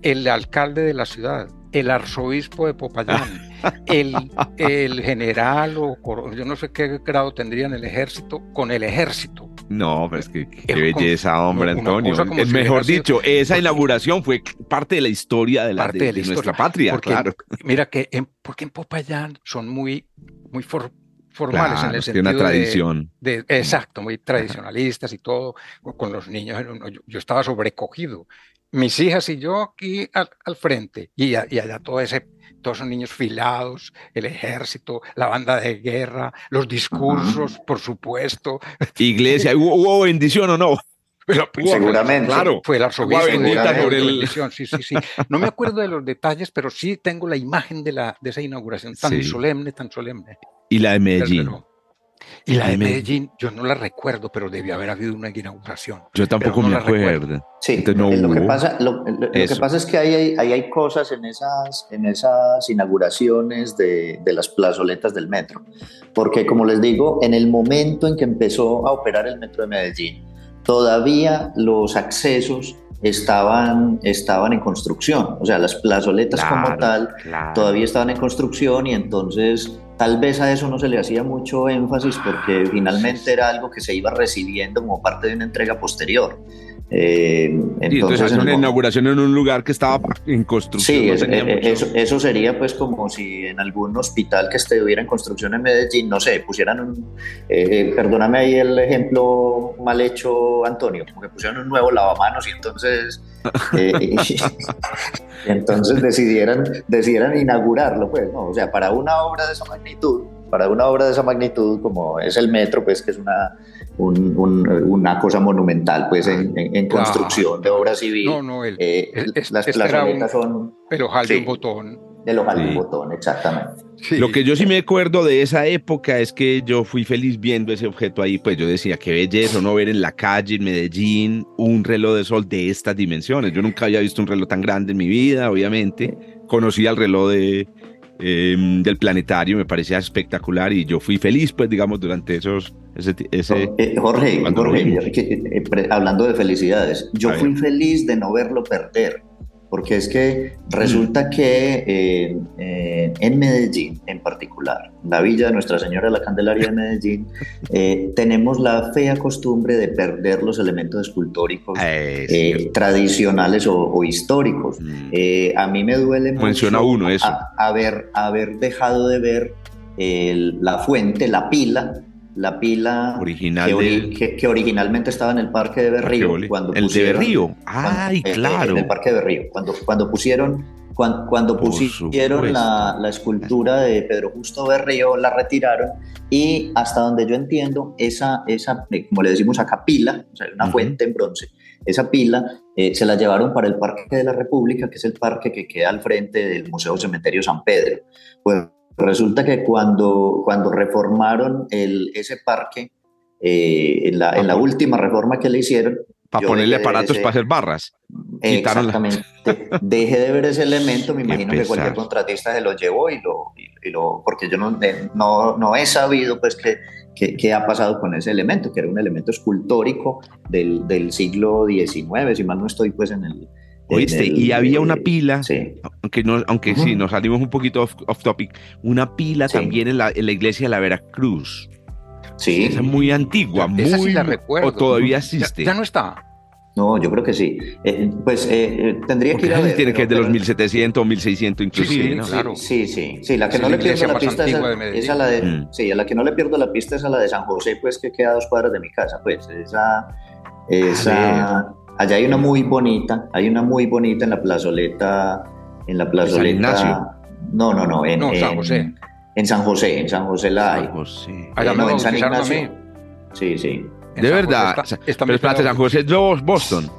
El alcalde de la ciudad, el arzobispo de Popayán, el, el general o yo no sé qué grado tendría en el ejército, con el ejército. No, pero es que qué belleza, hombre, Antonio. Es mejor dicho, esa inauguración fue parte de la historia de, la, de, nuestra patria, claro. Mira que en, porque en Popayán son muy, muy formales en el sentido una tradición. De, exacto, muy tradicionalistas y todo, con los niños. Yo, estaba sobrecogido. Mis hijas y yo aquí al, frente, y, allá todo ese, todos esos niños filados, el ejército, la banda de guerra, los discursos, por supuesto. Iglesia, ¿hubo, bendición o no? Seguramente. Claro. Fue el arzobispo de Sí, sí, sí. No me acuerdo de los detalles, pero sí tengo la imagen de, la, de esa inauguración tan solemne, tan solemne. Y la de Medellín. Y la de Medellín, yo no la recuerdo, pero debió haber habido una inauguración. Yo tampoco me acuerdo. Sí, lo, que pasa, lo, que pasa es que hay, hay, hay, cosas en esas, en esas inauguraciones de, de, las plazoletas del metro. Porque, como les digo, en el momento en que empezó a operar el metro de Medellín, todavía los accesos estaban, estaban en construcción. O sea, las plazoletas como tal todavía estaban en construcción y entonces Tal vez a eso no se le hacía mucho énfasis porque finalmente era algo que se iba recibiendo como parte de una entrega posterior. Eh, entonces, una inauguración en un lugar que estaba en construcción. Sí, eh, eso, eso, sería pues como si en algún hospital que estuviera en construcción en Medellín, no sé, pusieran un, eh, perdóname ahí el ejemplo mal hecho, Antonio, como que pusieran un nuevo lavamanos y entonces, entonces decidieran, decidieran inaugurarlo, pues, ¿no? O sea, para una obra de esa magnitud, para una obra de esa magnitud como es el metro, pues que es una, una cosa monumental, pues en, construcción de obra civil. No, no, el, eh, las plazoletas son... El ojal de un botón. El ojal de un botón, exactamente. Lo que yo sí me acuerdo de esa época es que yo fui feliz viendo ese objeto ahí, pues yo decía, qué belleza no ver en la calle, en Medellín, un reloj de sol de estas dimensiones. Yo nunca había visto un reloj tan grande en mi vida, obviamente. Conocí al reloj de, Em, del planetario, me parecía espectacular y yo fui feliz, pues, digamos, durante esos... Ese, ese eh, Jorge, Jorge eh, hablando de felicidades, yo fui feliz de no verlo perder porque es que resulta que eh, eh, en Medellín en particular, la villa de Nuestra Señora de la Candelaria de Medellín, eh, tenemos la fea costumbre de perder los elementos escultóricos tradicionales o, históricos. Mm. a mí me duele Menciona mucho uno eso. haber, haber dejado de ver la fuente, la pila la pila Original que, originalmente estaba en el Parque de Berrío. Cuando el de Berrío, ay, eh, claro. En el Parque de Berrío, cuando, cuando pusieron, cuando, pusieron la, la, escultura de Pedro Justo Berrío, la retiraron y hasta donde yo entiendo, esa, esa eh, como le decimos acá, pila, o sea, una fuente en bronce, esa pila eh, se la llevaron para el Parque de la República, que es el parque que queda al frente del Museo Cementerio San Pedro. Pues Resulta que cuando, cuando reformaron el, ese parque, eh, en, la, en, la, última reforma que le hicieron... Para ponerle aparatos para hacer barras. Exactamente. Deje de ver ese elemento, me imagino que cualquier contratista se lo llevó y lo... Y, lo porque yo no, no, no, he sabido pues qué que, que, ha pasado con ese elemento, que era un elemento escultórico del, del siglo XIX, si mal no estoy pues en el, ¿Oíste? y había una pila, aunque, no, aunque sí, nos salimos un poquito off, topic, una pila también en la, en la, iglesia de la Veracruz. Sí. Esa es muy antigua, muy. Sí la recuerdo. O todavía existe. Ya, no está. No, yo creo que sí. Eh, pues eh, eh, tendría que ir a ver. Tiene que es de los 1700 o 1100 inclusive, sí, ¿no? Claro. Sí, sí, sí. La que no le pierdo la pista es a, la de. Mm. Sí, a la que no le pierdo la pista es a la de San José, pues que queda a dos cuadras de mi casa. Pues esa. Esa. Allá hay una muy bonita, hay una muy bonita en la plazoleta, en la plazoleta. San. No, no, no, en, San José. En San José, en San José la hay. San José. Allá no, en San Ignacio. Sí, sí. de verdad. pero espérate, San José es Boston.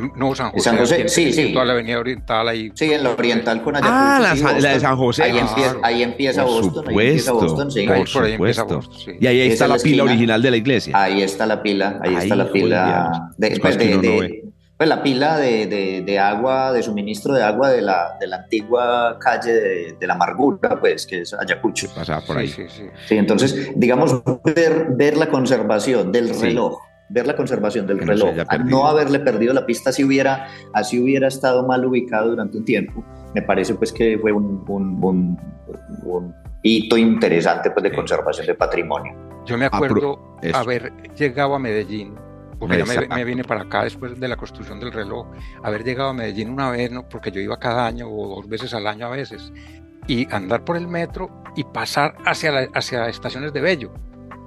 No, San José. San José, sí, sí. Toda la avenida oriental ahí. Sí, en la oriental con Ayacucho. Ah, la, la, de San José. Ahí, empieza, ahí empieza Boston. Ahí empieza Boston, sí. Por supuesto. sí. Y ahí, ahí está la pila original de la iglesia. Ahí está la pila, ahí, está la pila. De, de, de, pues, la pila de, de, agua, de suministro de agua de la, de la antigua calle de, la amargura, pues, que es Ayacucho. Pasaba por ahí. Sí, sí, sí. entonces, digamos, ver, ver la conservación del reloj ver la conservación del reloj, no, no haberle perdido la pista si hubiera, así hubiera estado mal ubicado durante un tiempo, me parece pues que fue un, un, un, hito interesante pues de conservación de patrimonio. Yo me acuerdo haber llegado a Medellín porque yo me, vine para acá después de la construcción del reloj, haber llegado a Medellín una vez, ¿no? porque yo iba cada año o dos veces al año a veces, y andar por el metro y pasar hacia, hacia estaciones de Bello.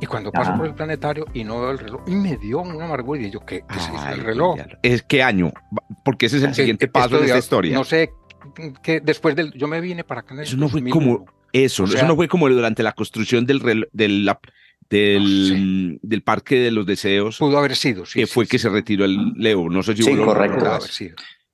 Y cuando paso por el planetario y no veo el reloj, y me dio una amargura y yo, ¿qué, es el reloj? ¿Es qué año? Porque ese es el siguiente paso de esta historia. No sé, que después del, yo me vine para acá en Eso no fue como, eso, eso no fue como durante la construcción del reloj, del, del, del Parque de los Deseos. Pudo haber sido, sí. Que fue que se retiró el Leo, no sé si sí, correcto.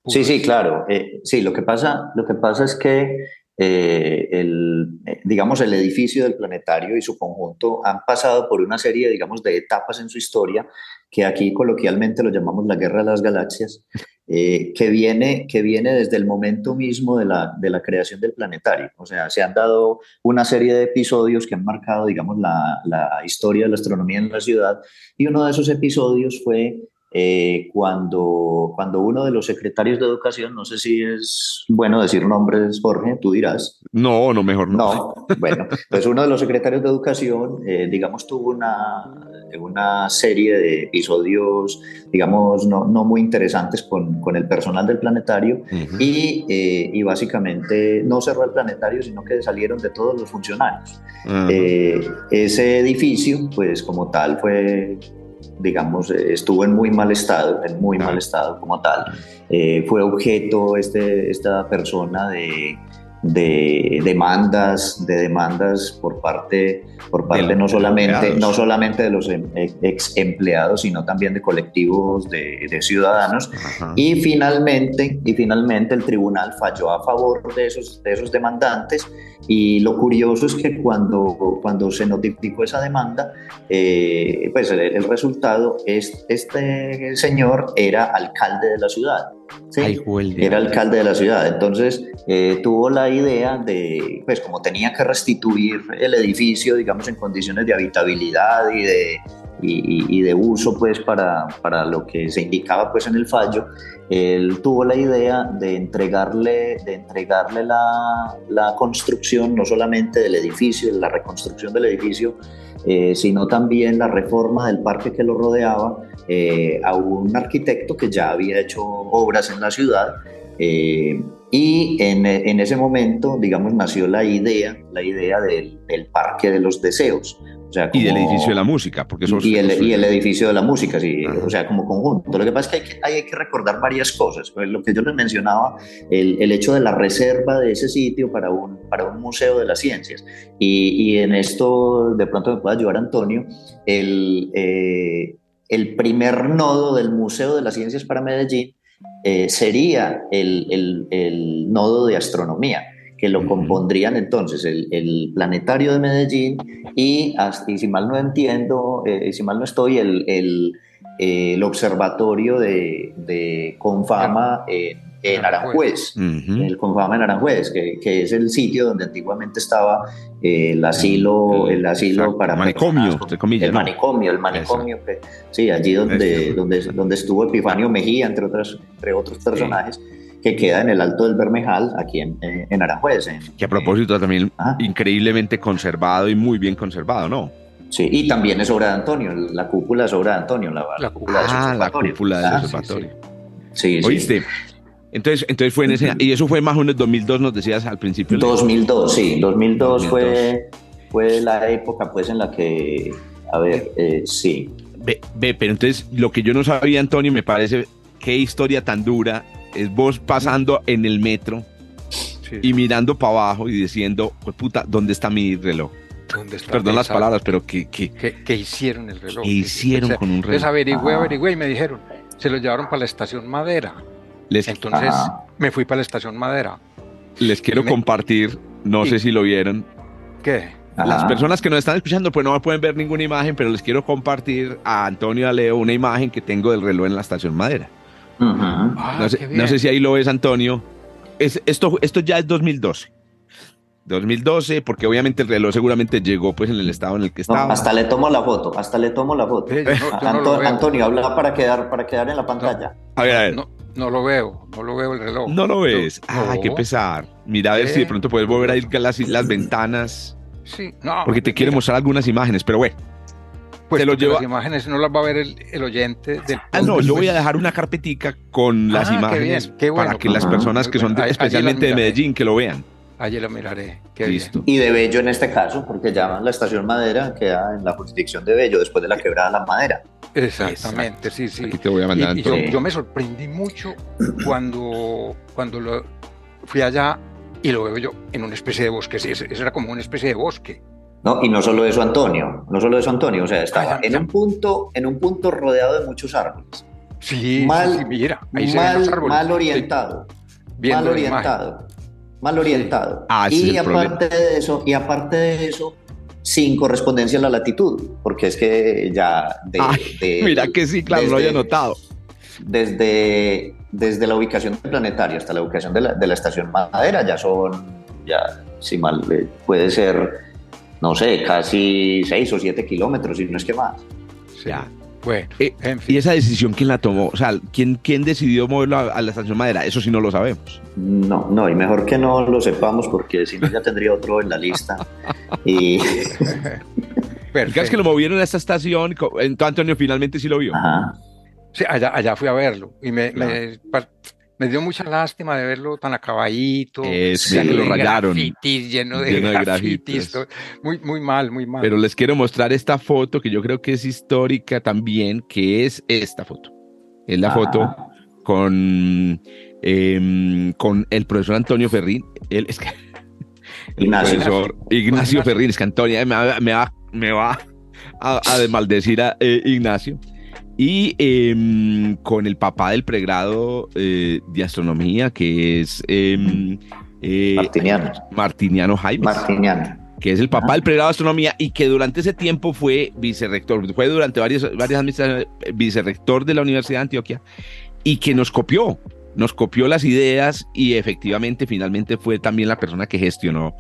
sí, sí, claro. Eh, sí, lo que pasa, lo que pasa es que eh, el, eh, digamos, el edificio del planetario y su conjunto han pasado por una serie, digamos, de etapas en su historia que aquí coloquialmente lo llamamos la guerra de las galaxias, eh, que, viene, que viene desde el momento mismo de la, de la creación del planetario. O sea, se han dado una serie de episodios que han marcado, digamos, la, la historia de la astronomía en la ciudad, y uno de esos episodios fue eh, cuando, cuando uno de los secretarios de educación, no sé si es bueno decir nombres, Jorge, tú dirás. No, no, mejor no. No, bueno, pues uno de los secretarios de educación, eh, digamos, tuvo una, una serie de episodios, digamos, no, no muy interesantes con, con, el personal del planetario y, eh, y, básicamente no cerró el planetario, sino que salieron de todos los funcionarios. ese edificio, pues como tal, fue digamos, eh, estuvo en muy mal estado, en muy mal estado como tal. Eh, fue objeto este, esta persona de, de demandas, de demandas por parte, por parte no, solamente, no solamente de los em, ex empleados, sino también de colectivos de, de ciudadanos. Y finalmente, y finalmente el tribunal falló a favor de esos, de esos demandantes. Y lo curioso es que cuando, cuando se notificó esa demanda, eh, pues el, el resultado es, este señor era alcalde de la ciudad. Sí, era alcalde de la ciudad. Entonces eh, tuvo la idea de, pues como tenía que restituir el edificio, digamos, en condiciones de habitabilidad y de, y, de uso, pues para, para, lo que se indicaba pues en el fallo, él tuvo la idea de entregarle, de entregarle la, la construcción, no solamente del edificio, la reconstrucción del edificio, eh, sino también la reforma del parque que lo rodeaba eh, a un arquitecto que ya había hecho obras en la ciudad. Eh, y en, en, ese momento, digamos, nació la idea, la idea del, del Parque de los Deseos, y del edificio de la música, porque eso y, el, y el edificio de la música, sí, o sea, como conjunto. Lo que pasa es que hay que, hay que recordar varias cosas. Pues, lo que yo les mencionaba, el, el, hecho de la reserva de ese sitio para un, para un museo de las ciencias. Y, y en esto, de pronto me puede ayudar Antonio, el, eh, el primer nodo del Museo de las Ciencias para Medellín eh, sería el, el, el nodo de astronomía que lo compondrían entonces el, Planetario de Medellín y, y si mal no entiendo, eh, si mal no estoy, el, el Observatorio de, de Confama en, en Aranjuez, el Confama en Aranjuez, que, que, es el sitio donde antiguamente estaba eh, el asilo, el, asilo para manicomio, el manicomio, el manicomio, sí, allí donde, donde, donde estuvo Epifanio Mejía, entre, otras, entre otros personajes que queda en el Alto del Bermejal, aquí en, eh, en Aranjuez. que a propósito también ah. increíblemente conservado y muy bien conservado, ¿no? Sí, y también es obra de Antonio, la cúpula es obra de Antonio, la, cúpula ah, la cúpula del observatorio. Sí, sí. ¿Oíste? Entonces, entonces fue en ese, y eso fue más o menos 2002, nos decías al principio. 2002, sí, 2002, Fue, fue la época pues en la que, a ver, eh, sí. Ve, ve, pero entonces lo que yo no sabía, Antonio, me parece, qué historia tan dura es vos pasando en el metro y mirando para abajo y diciendo, pues puta, ¿dónde está mi reloj? Perdón las palabras, pero ¿qué, qué, hicieron el reloj? ¿Qué hicieron con un reloj? Les averigüé, averigüé y me dijeron, se lo llevaron para la estación Madera. Entonces me fui para la estación Madera. Les quiero compartir, no sé si lo vieron. ¿Qué? Las personas que nos están escuchando pues no pueden ver ninguna imagen, pero les quiero compartir a Antonio y a Leo una imagen que tengo del reloj en la estación Madera. Ah, no, sé, si ahí lo ves, Antonio. Es, esto, esto ya es 2012. 2012, porque obviamente el reloj seguramente llegó pues en el estado en el que estaba. hasta le tomo la foto, hasta le tomo la foto. Antonio, habla para quedar, para quedar en la pantalla. A ver, a ver. No lo veo, no lo veo el reloj. No lo ves. No, Ay, qué no. pesar. Mira a ver si de pronto puedes volver a ir a las, las ventanas. Sí, no. Porque te quiere mira, mostrar algunas imágenes, pero bueno. pues lo lleva- Las imágenes no las va a ver el, el oyente del Ah, no, yo voy a pues. dejar una carpetica con las Ah, qué imágenes bien, qué bueno, para que las personas que son de- especialmente de. Medellín que lo vean. Allí la miraré. Qué Listo. Y de Bello en este caso, porque ya la estación Madera queda en la jurisdicción de Bello después de la quebrada de la Madera. bien. Exactamente, sí, sí. Aquí te voy a mandar, Y, y yo, yo me sorprendí mucho cuando, cuando lo, fui allá y lo veo yo en una especie de bosque. Sí, ese, ese era como una especie de bosque. ¿no? Y no solo eso, Antonio, no solo eso, Antonio, o sea, estaba en un punto, en un punto rodeado de muchos árboles, Sí, Mal- sí, sí, mira, ahí se ven los mal, árboles. mal orientado, viendo mal orientado, mal orientado. Ah, y problema. aparte de eso, y aparte de eso, sin correspondencia a la latitud, porque es que ya de, Ay, de- Mira que sí, claro, lo desde- había notado. desde, desde la ubicación del planetario hasta la ubicación de la, de la estación Madera ya son, ya, si mal, eh, puede ser, no sé, casi 6 o 7 kilómetros, y no es que más. Ya. Bueno, Eh, en fin. Y esa decisión, ¿quién la tomó? O sea, ¿quién, quién decidió moverlo a, a la estación Madera? Eso sí no lo sabemos. No, no, y mejor que no lo sepamos porque si no ya tendría otro en la lista. Y, El caso es que lo movieron a esta estación. Entonces Antonio finalmente sí lo vio. ajá. Sí, allá, allá fui a verlo y me, Claro. me, me dio mucha lástima de verlo tan acabadito. Es, que lo de rayaron. grafitis, lleno de Lleno de grafitis. Muy, muy mal, muy mal. Pero les quiero mostrar esta foto que yo creo que es histórica también, que es esta foto. Es la Ah. foto con, em, con el profesor Antonio Ferrín. Él, es que, el Ignacio. profesor Ignacio Ignacio. Ferrín. Es que Antonio me va, me va, me va a, a maldecir a eh, Ignacio. Y em, con el papá del pregrado eh, de astronomía, que es em, eh, Martiniano. Martiniano Jaime Martiniano. que es el papá del pregrado de astronomía y que durante ese tiempo fue vicerrector, fue durante varias, varias administraciones vicerrector de la Universidad de Antioquia y que nos copió, nos copió las ideas y efectivamente finalmente fue también la persona que gestionó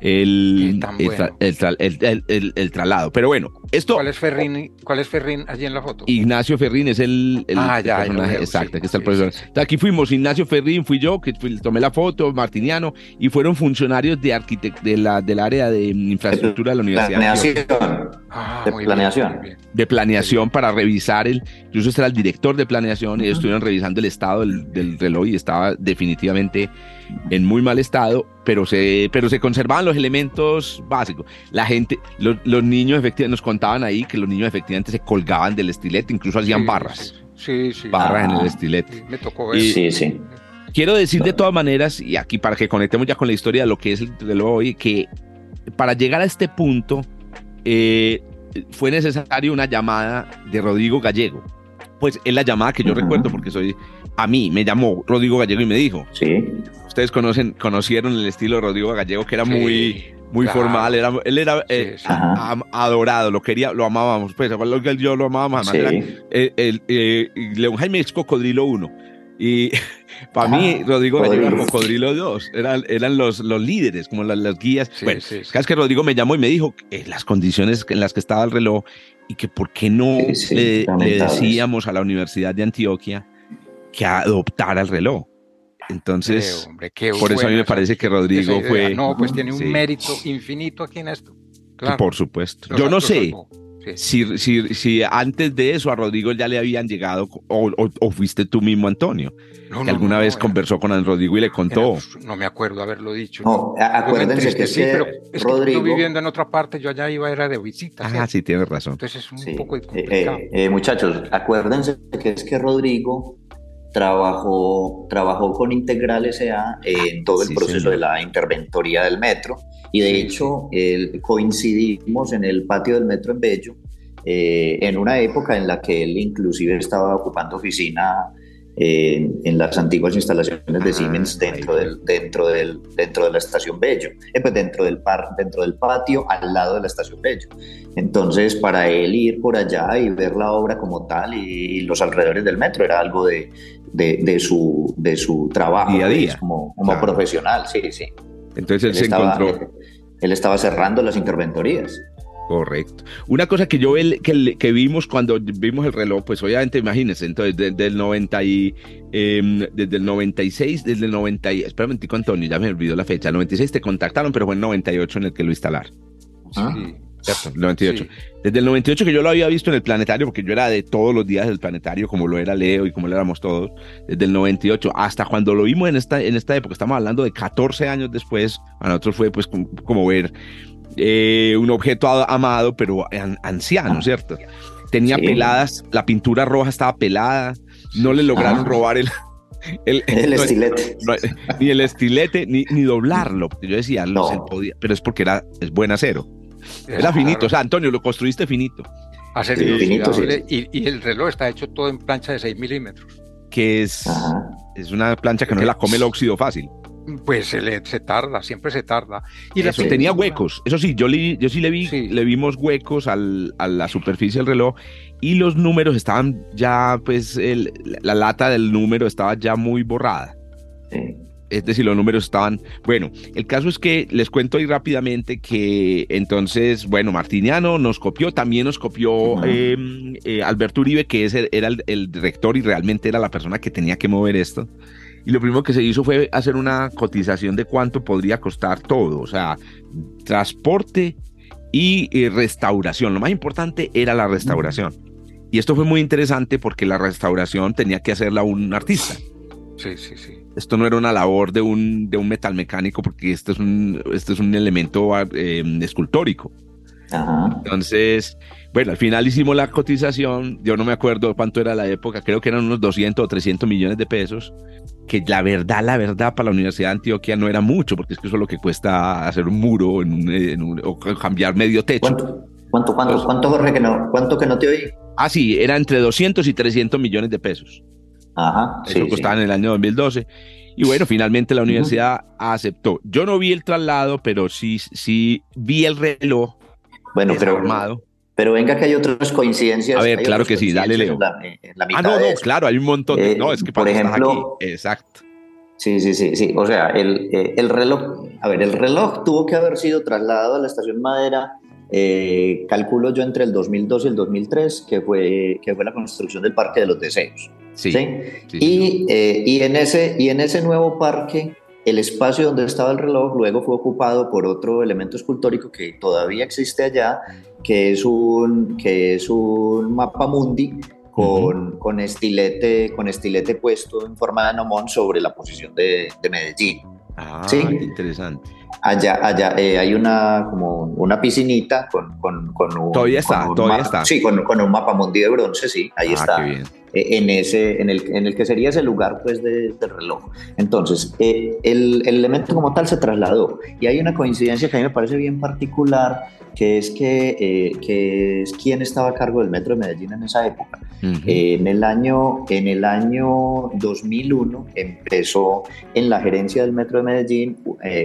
el, el, el tra- el- el- el- el traslado. Pero bueno, esto, ¿Cuál es Ferrín? ¿Cuál es Ferrín allí en la foto? Ignacio Ferrín es el, el Ah, ya, personaje exacto, sí, aquí está el profesor. sí, sí. Entonces, aquí fuimos Ignacio Ferrín, fui yo, que fui- tomé la foto, Martiniano, y fueron funcionarios de arquitect de la, del área de infraestructura de la Universidad de Planeación. Ah, de planeación. muy bien. de planeación para revisar el, incluso este era el director de planeación y ellos estuvieron revisando el estado del, del reloj y estaba definitivamente en muy mal estado, pero se, pero se conservaban los elementos básicos. La gente, los, los niños efectivamente nos contaban ahí que los niños efectivamente se colgaban del estilete, incluso hacían Sí, barras, Sí, sí. barras en Ah. el estilete. Sí, Me tocó ver. Y- Sí, sí. Quiero decir de todas maneras, y aquí para que conectemos ya con la historia de lo que es el reloj hoy, que para llegar a este punto eh, fue necesario una llamada de Rodrigo Gallego. Pues es la llamada que yo recuerdo porque soy a mí me llamó Rodrigo Gallego y me dijo, Sí. ustedes conocen conocieron el estilo de Rodrigo Gallego que era Sí, muy muy claro. formal, era él era eh, Sí, sí. a- Ajá. am- adorado, lo quería, lo amábamos, pues igual que yo lo amábamos, además era Sí. el, el, eh, León Jaime es Cocodrilo 1. Y para mí, Rodrigo Gallego era Cocodrilo. Cocodrilo 2. Eran, eran los, los líderes, como las, las guías. Sí, bueno, sí, sí. vez que Rodrigo me llamó y me dijo que las condiciones en las que estaba el reloj y que por qué no Sí, sí, le, le decíamos a la Universidad de Antioquia que adoptara el reloj. Entonces, Creo, hombre, qué por eso a mí me parece que Rodrigo fue. No, pues tiene un Sí. mérito infinito aquí en esto. que Claro. por supuesto. Yo no sé. Sí. Si, si, si antes de eso a Rodrigo ya le habían llegado, o, o- o fuiste tú mismo, Antonio, No, que no, alguna no, vez conversó con Rodrigo y le era- contó. no me acuerdo haberlo dicho. No, acuérdense que que pero es que Rodrigo. yo viviendo en otra parte, yo allá iba era de visita. Ah, sí, tienes razón. Entonces es un Sí, poco eh, complicado. eh, eh, muchachos, acuérdense que es que Rodrigo trabajó, trabajó con Integral S.A. en todo el Sí, proceso señor. de la interventoría del metro y de Sí, hecho el- coincidimos en el patio del metro en Bello eh, en una época en la que él inclusive estaba ocupando oficina eh, en las antiguas instalaciones de Ah, Siemens dentro del, dentro del dentro de la estación Bello, Eh, pues dentro del par, dentro del patio al lado de la estación Bello. Entonces, para él ir por allá y ver la obra como tal y, los alrededores del metro era algo de, de, de su, de su trabajo Día a día. como, como Claro. profesional, sí, sí. Entonces él, Él se estaba, encontró. él estaba cerrando las interventorías. Correcto. Una cosa que yo que, que, vimos cuando vimos el reloj, pues obviamente imagínense, entonces desde el 90 y, em, desde el 96, desde el 90 y, espera un Antonio, ya me olvidó la fecha, el 96 te contactaron, pero fue el 98 en el que lo instalaron. Ah. Sí. Cierto, el 98. Desde el 98 que yo lo había visto en el planetario, porque yo era de todos los días del planetario, como lo era Leo y como lo éramos todos, desde el 98 hasta cuando lo vimos en esta, en esta época, estamos hablando de 14 años después, a nosotros fue pues como ver eh, un objeto amado, pero anciano, ah. ¿cierto? Tenía peladas, la pintura roja estaba pelada, no le lograron robar el, el, estilete. ni el estilete, ni, ni doblarlo. Yo decía, no. podía, pero es porque era, es buen acero. Era finito, o sea, Antonio, lo construiste finito. Finito, y, el reloj está hecho todo en plancha de 6 milímetros. Que es, es una plancha que no la come el óxido fácil. Pues se, se tarda, siempre se tarda. Y eso tenía huecos. Eso sí, yo, yo sí le vi, le vimos huecos al, a la superficie del reloj y los números estaban ya, pues, la lata del número estaba ya muy borrada. Es decir, los números estaban. Bueno, el caso es que les cuento ahí rápidamente que entonces, bueno, Martiniano nos copió, también nos copió em, eh, Alberto Uribe, que ese era el, el director y realmente era la persona que tenía que mover esto. Y lo primero que se hizo fue hacer una cotización de cuánto podría costar todo, o sea, transporte y eh, restauración. Lo más importante era la restauración. Y esto fue muy interesante porque la restauración tenía que hacerla un artista. Sí, sí, sí. Esto no era una labor de un, de un metalmecánico porque este es un, este es un elemento eh, escultórico. Entonces, bueno, al final hicimos la cotización, yo no me acuerdo cuánto era la época, creo que eran unos 200 o 300 millones de pesos, que la verdad, la verdad, para la Universidad de Antioquia no era mucho, porque es que eso es lo que cuesta hacer un muro en o cambiar medio techo. ¿Cuánto? ¿Cuánto, cuánto, cuánto, Jorge, que no, cuánto que no te oí? Ah, sí, era entre 200 y 300 millones de pesos. Ajá. Eso costaba en el año 2012. Y bueno, finalmente la universidad aceptó. Yo no vi el traslado, pero sí, sí vi el reloj bueno, pero, armado. Pero venga que hay otras coincidencias. A ver, claro que sí, dale Leo. ah, no, no, claro, hay un montón de... no, es que por ejemplo, aquí. Exacto. Sí, sí, sí, sí. O sea, el, eh, el, reloj, a ver, el reloj tuvo que haber sido trasladado a la estación Madera, eh, calculo yo entre el 2002 y el 2003, que fue, que fue la construcción del Parque de los Deseos. Sí. ¿sí? y, eh, y, en ese, y en ese nuevo parque el espacio donde estaba el reloj luego fue ocupado por otro elemento escultórico que todavía existe allá, que es un, que es un mapa mundi con, con, estilete, con estilete puesto en forma de nomón sobre la posición de, de Medellín. Ah, ¿Sí? interesante. Allá, allá eh, hay una, como una piscinita con, con, con un... Todavía está, todavía está. Sí, con, con, un mapa mundi de bronce, sí, ahí ah, está. Qué bien. Eh, en, ese, en, el, en el que sería ese lugar pues, del reloj. Entonces, eh, el, el, elemento como tal se trasladó y hay una coincidencia que a mí me parece bien particular, que es que, eh, que es quien estaba a cargo del metro de Medellín en esa época. en, el año, en el año 2001 empezó en la gerencia del metro de Medellín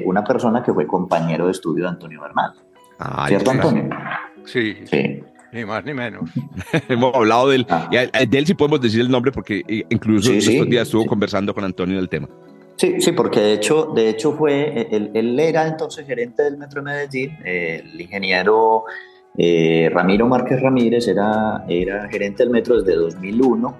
una persona que fue compañero de estudio de Antonio Bernal. Ah, ¿Cierto, Antonio? Sí. Sí. Ni más ni menos. Hemos hablado de él. Ah. de él sí podemos decir el nombre porque eh, incluso estos días estuvo conversando con Antonio del tema. Sí, sí, porque de hecho, de hecho fue, él, era entonces gerente del Metro de Medellín, el ingeniero eh, Ramiro Márquez Ramírez era, era gerente del Metro desde 2001,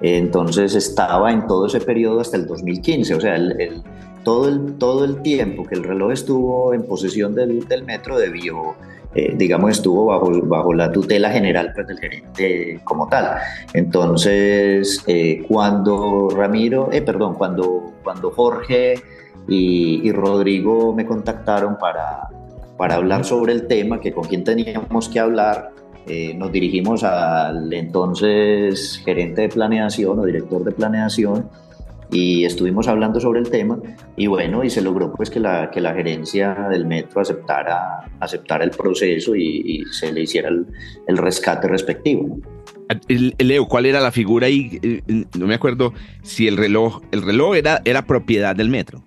entonces estaba en todo ese periodo hasta el 2015, o sea, el, todo, el, todo el tiempo que el reloj estuvo en posesión del, del Metro debió eh, digamos, estuvo bajo, bajo la tutela general pues, del gerente como tal. Entonces, eh, cuando Ramiro, eh, perdón, cuando, cuando Jorge y, Rodrigo me contactaron para, para hablar sobre el tema, que con quién teníamos que hablar, nos dirigimos al entonces gerente de planeación o director de planeación y estuvimos hablando sobre el tema y bueno, y se logró pues que la, que la gerencia del metro aceptara, aceptara el proceso y, se le hiciera el, el rescate respectivo. El, Leo, ¿cuál era la figura ahí? Eh, no me acuerdo si el reloj, el reloj era, era propiedad del metro.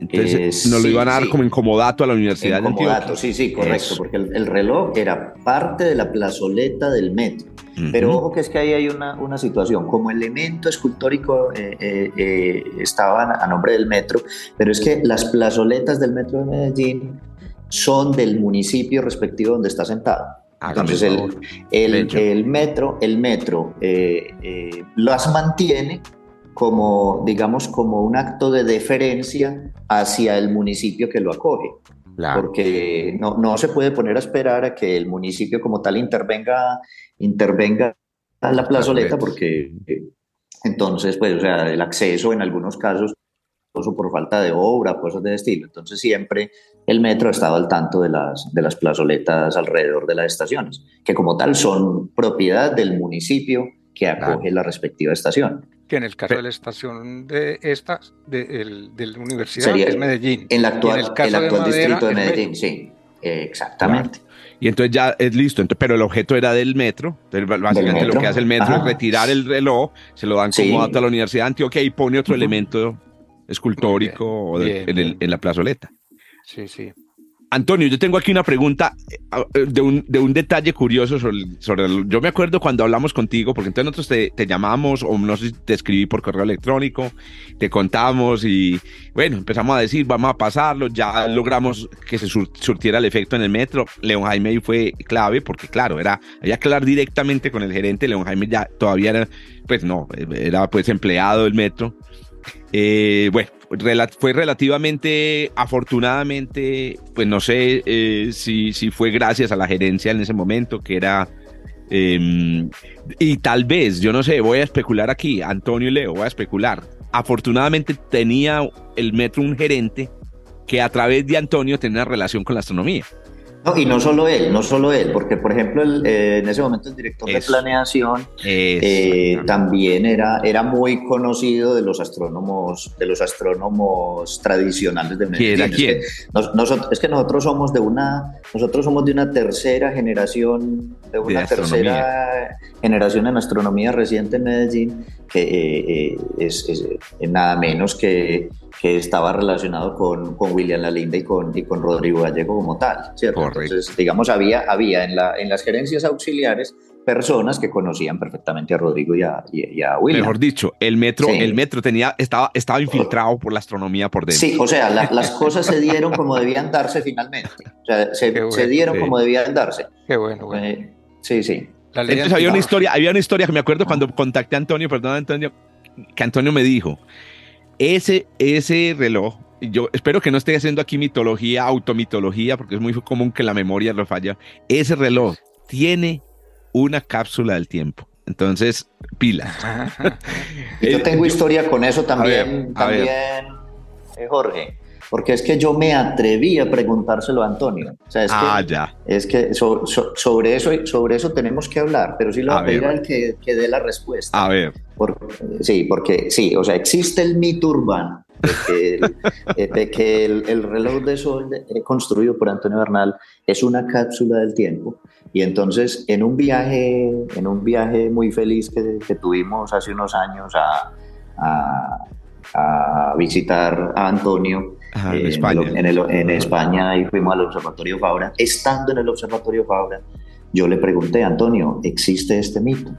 Entonces nos lo iban a dar como incomodato a la Universidad de Antioquia. Sí, sí, correcto, porque el, reloj era parte de la plazoleta del metro. Pero ojo que es que ahí hay una, una situación, como elemento escultórico eh, eh, eh, estaban a nombre del metro, pero es que las plazoletas del metro de Medellín son del municipio respectivo donde está sentado. Entonces el, el, el, metro, el metro eh, eh, las mantiene como, digamos, como un acto de deferencia hacia el municipio que lo acoge. Porque no, no, se puede poner a esperar a que el municipio como tal intervenga, intervenga a la plazoleta, porque entonces, pues, o sea, el acceso en algunos casos por falta de obra, cosas de estilo. Entonces siempre el metro ha estado al tanto de las, de las plazoletas alrededor de las estaciones, que como tal son propiedad del municipio que acoge la respectiva estación. Que en el caso de la estación de esta, de, la universidad, es Medellín. En, la actual, el, actual distrito de Medellín, sí, exactamente. Y entonces ya es listo, pero el objeto era del metro. Entonces, básicamente lo que hace el metro es retirar el reloj, se lo dan como dato a la Universidad de Antioquia y pone otro elemento escultórico en, en, la plazoleta. Sí, sí. Antonio, yo tengo aquí una pregunta eh, de un, de un detalle curioso sobre, sobre yo me acuerdo cuando hablamos contigo, porque entonces nosotros te, te, llamamos o no sé si te escribí por correo electrónico, te contamos y bueno, empezamos a decir, vamos a pasarlo, ya logramos que se surtiera el efecto en el metro. León Jaime fue clave porque claro, era, había que hablar directamente con el gerente, León Jaime ya todavía era, pues no, era pues empleado del metro eh, bueno, fue relativamente, afortunadamente, pues no sé eh, si, si fue gracias a la gerencia en ese momento, que era... Em, y tal vez, yo no sé, voy a especular aquí, Antonio y Leo, voy a especular. Afortunadamente tenía el metro un gerente que a través de Antonio tenía relación con la astronomía. No, y no solo él, no solo él, porque por ejemplo eh, en ese momento el director de planeación eh, también era, era muy conocido de los astrónomos, de los astrónomos tradicionales de Medellín. ¿Quién quién? Es que, nosotros, es que nosotros somos de una, nosotros somos de una tercera generación, de una tercera generación en astronomía reciente en Medellín, que eh, es, es nada menos que que estaba relacionado con, con William Lalinda y con, y con Rodrigo Gallego como tal, ¿cierto? Entonces, digamos, había, había en, la, en las gerencias auxiliares personas que conocían perfectamente a Rodrigo y a, y, a William. Mejor dicho, el metro, el metro tenía, estaba, estaba infiltrado por la astronomía por dentro. Sí, o sea, las cosas se dieron como debían darse finalmente. O sea, se, se dieron como debían darse. Qué bueno, bueno. Eh, sí, sí. Entonces había una historia, había una historia que me acuerdo cuando contacté a Antonio, perdón Antonio, que Antonio me dijo, ese, ese reloj, yo espero que no esté haciendo aquí mitología, automitología, porque es muy común que la memoria lo falla. Ese reloj tiene una cápsula del tiempo. Entonces, pila. yo tengo historia con eso también, también eh, Jorge porque es que yo me atreví a preguntárselo a Antonio. O sea, es ah, que, ya. Es que sobre, eso, sobre eso tenemos que hablar, pero sí lo voy a pedir al que, que, dé la respuesta. A ver. sí, porque sí, o sea, existe el mito urbano de que, el, el, reloj de sol eh, construido por Antonio Bernal es una cápsula del tiempo. Y entonces, en un viaje, en un viaje muy feliz que, que tuvimos hace unos años a, a, a visitar a Antonio, en, eh, España. En, España y fuimos al Observatorio Fabra. Estando en el Observatorio Fabra, yo le pregunté, Antonio, ¿existe este mito?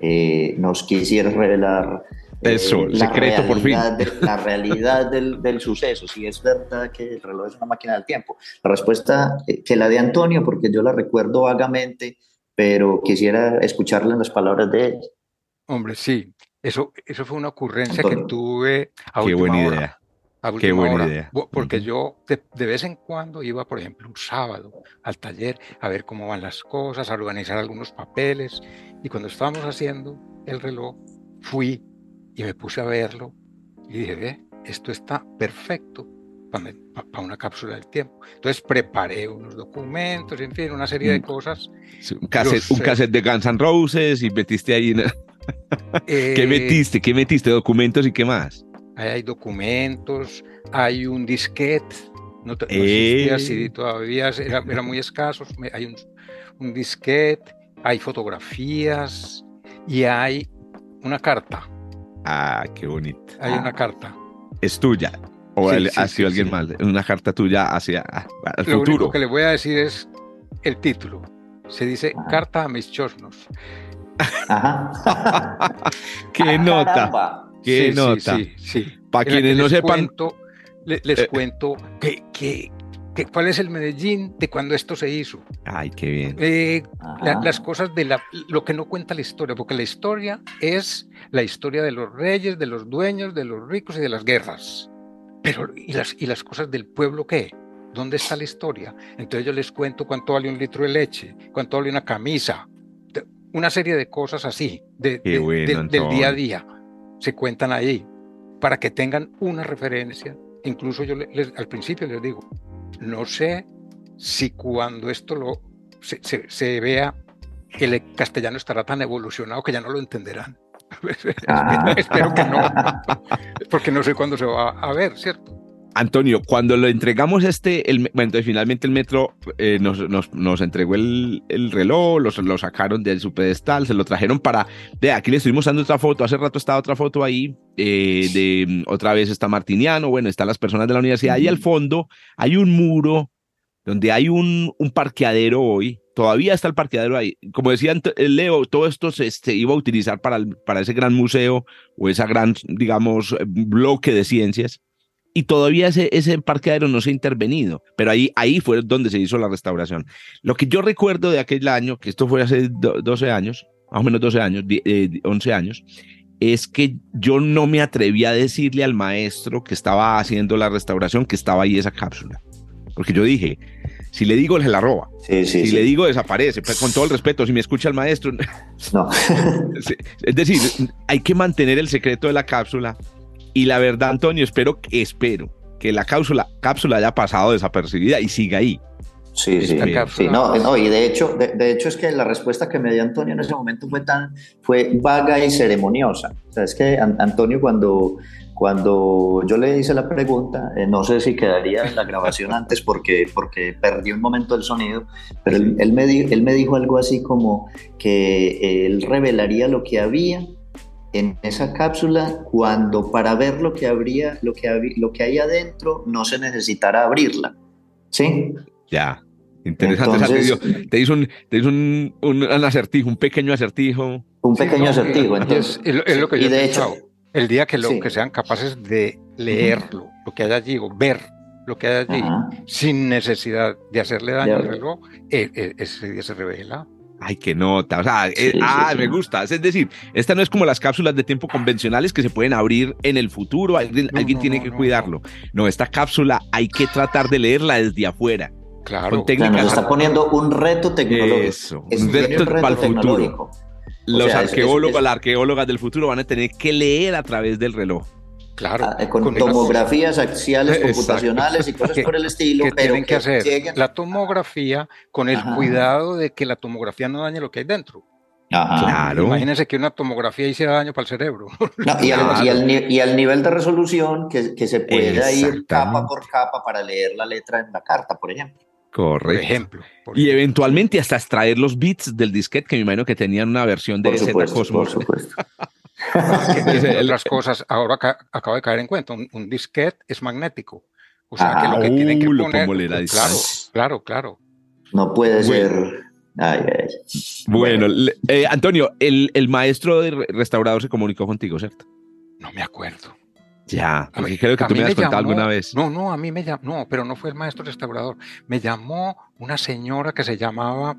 Eh, ¿Nos quisieras revelar Eso, eh, la secreto por fin. la realidad del, del, suceso, si es verdad que el reloj es una máquina del tiempo. La respuesta que la de Antonio, porque yo la recuerdo vagamente, pero quisiera escucharla en las palabras de él. Hombre, sí, eso, eso fue una ocurrencia que tuve a Qué buena idea. Qué buena idea. Porque yo de, vez en cuando iba, por ejemplo, un sábado al taller a ver cómo van las cosas, a organizar algunos papeles. Y cuando estábamos haciendo el reloj, fui y me puse a verlo y dije, ve, esto está perfecto para, una cápsula del tiempo. Entonces preparé unos documentos, en fin, una serie de cosas. un, cassette, de Guns N' Roses y metiste ahí. ¿Qué eh, metiste? ¿Qué metiste? ¿Documentos y qué más? Hay documentos, hay un disquete, no, no existía así todavía, era, era, muy escaso, hay un, un disquete, hay fotografías y hay una carta. Ah, qué bonito. Hay una carta. Es tuya. O ha sido alguien más. Una carta tuya hacia el futuro. Lo único que le voy a decir es el título. Se dice ah. Carta a mis chornos. qué nota. Qué nota. Sí, sí, Para quienes no sepan. les, eh, cuento que, que, que, ¿cuál es el Medellín de cuando esto se hizo? Ay, qué bien. Eh, las cosas de la, lo que no cuenta la historia, porque la historia es la historia de los reyes, de los dueños, de los ricos y de las guerras. Pero, ¿y las, y las cosas del pueblo qué? ¿Dónde está la historia? Entonces yo les cuento cuánto vale un litro de leche, cuánto vale una camisa, una serie de cosas así, de, del día a día, se cuentan ahí, para que tengan una referencia. Incluso yo les, al principio les digo, no sé si cuando esto lo, se, se, vea, el castellano estará tan evolucionado que ya no lo entenderán. Ah. espero, que no, porque no sé cuándo se va a ver, ¿cierto? Antonio, cuando lo entregamos este, el, bueno, entonces finalmente el metro eh, nos, nos, nos, entregó el, el reloj, lo, lo, sacaron de su pedestal, se lo trajeron para, de aquí le estuvimos dando otra foto, hace rato estaba otra foto ahí, eh, de otra vez está Martiniano, bueno, están las personas de la universidad, y al fondo hay un muro donde hay un, un parqueadero hoy, todavía está el parqueadero ahí. Como decía Leo, todo esto se, se, iba a utilizar para, para ese gran museo o esa gran, digamos, bloque de ciencias y todavía ese, ese parqueadero no se ha intervenido, pero ahí, ahí fue donde se hizo la restauración. Lo que yo recuerdo de aquel año, que esto fue hace 12 años, más o menos 12 años, 11 eh, años, es que yo no me atreví a decirle al maestro que estaba haciendo la restauración que estaba ahí esa cápsula. Porque yo dije, si le digo, se la roba. si le digo, desaparece. Pues, con todo el respeto, si me escucha el maestro. No. es decir, hay que mantener el secreto de la cápsula y la verdad, Antonio, espero, espero que la cápsula, cápsula haya pasado desapercibida y siga ahí. Sí, sí, sí. No, no, y de hecho, de, hecho es que la respuesta que me dio Antonio en ese momento fue tan, fue vaga y ceremoniosa. O sea, es que Antonio cuando, cuando yo le hice la pregunta, eh, no sé si quedaría en la grabación antes porque, porque perdí un momento el sonido, pero él, él, me, él me dijo algo así como que él revelaría lo que había en esa cápsula cuando para ver lo que habría, lo que, lo que hay adentro no se necesitará abrirla. ¿Sí? Ya. Interesante. te hizo, un, te hizo un, un, acertijo, un pequeño acertijo. Un pequeño acertijo. Entonces, es, lo que yo y de hecho, el día que, lo, que sean capaces de leerlo, lo que hay allí, o ver lo que hay allí, sin necesidad de hacerle daño al reloj, eh, eh, ese día se revela. Ay, qué nota. O sea, eh, ah, me gusta. Es decir, esta no es como las cápsulas de tiempo convencionales que se pueden abrir en el futuro. Alguien, alguien tiene que cuidarlo. No. esta cápsula hay que tratar de leerla desde afuera. Claro. Con nos está poniendo un reto tecnológico. Eso, un reto, para el futuro. Los arqueólogos, las arqueólogas del futuro van a tener que leer a través del reloj. Claro. Ah, con, tomografías axiales computacionales y cosas por el estilo. Que tienen que, hacer la tomografía con el cuidado de que la tomografía no dañe lo que hay dentro. Claro. Imagínense que una tomografía hiciera daño para el cerebro. y, al, nivel de resolución que, que se pueda ir capa por capa para leer la letra en la carta, por ejemplo. Correcto. Por ejemplo. y eventualmente hasta extraer los bits del disquete, que me imagino que tenían una versión de Z Cosmos. Por supuesto. otras cosas, ahora acabo de caer en cuenta, un, disquete es magnético. O sea, que lo que tienen que uh, poner... claro, claro, claro. No puede ser... Bueno, eh, Antonio, el, el maestro de restaurador se comunicó contigo, ¿cierto? No me acuerdo. Ya, porque creo que tú me has contado alguna vez. No, no, a mí me llamó, no, pero no fue el maestro restaurador. Me llamó una señora que se llamaba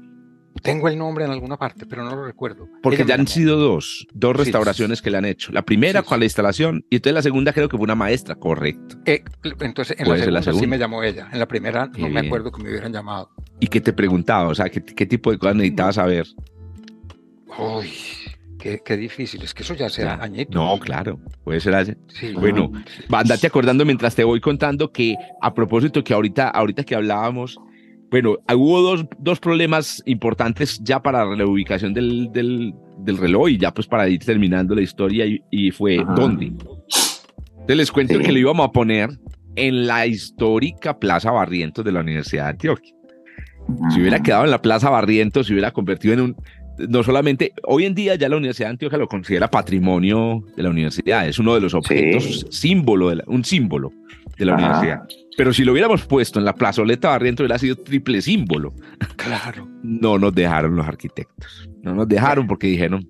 tengo el nombre en alguna parte, pero no lo recuerdo. Porque ya han sido dos, dos restauraciones que le han hecho. La primera con la instalación y entonces la segunda creo que fue una maestra, correcto. Eh, entonces en la segunda, sí me llamó ella. En la primera no me acuerdo que me hubieran llamado. ¿Y qué te preguntaba? O sea, ¿qué, tipo de cosas necesitabas saber? Uy, Qué, difícil, es que eso ya sea añito. No, claro, puede ser así. bueno, andate acordando mientras te voy contando que a propósito que ahorita, ahorita que hablábamos bueno, hubo dos, dos problemas importantes ya para la ubicación del, del, del, reloj y ya pues para ir terminando la historia y, fue ¿dónde? Entonces les cuento que lo íbamos a poner en la histórica Plaza Barrientos de la Universidad de Antioquia. Si hubiera quedado en la Plaza Barrientos, se hubiera convertido en un, no solamente, hoy en día ya la Universidad de Antioquia lo considera patrimonio de la universidad, es uno de los objetos, símbolo, de un símbolo de la universidad. Pero si lo hubiéramos puesto en la plazoleta Barrientos, hubiera sido triple símbolo. Claro. No nos dejaron los arquitectos. No nos dejaron porque dijeron,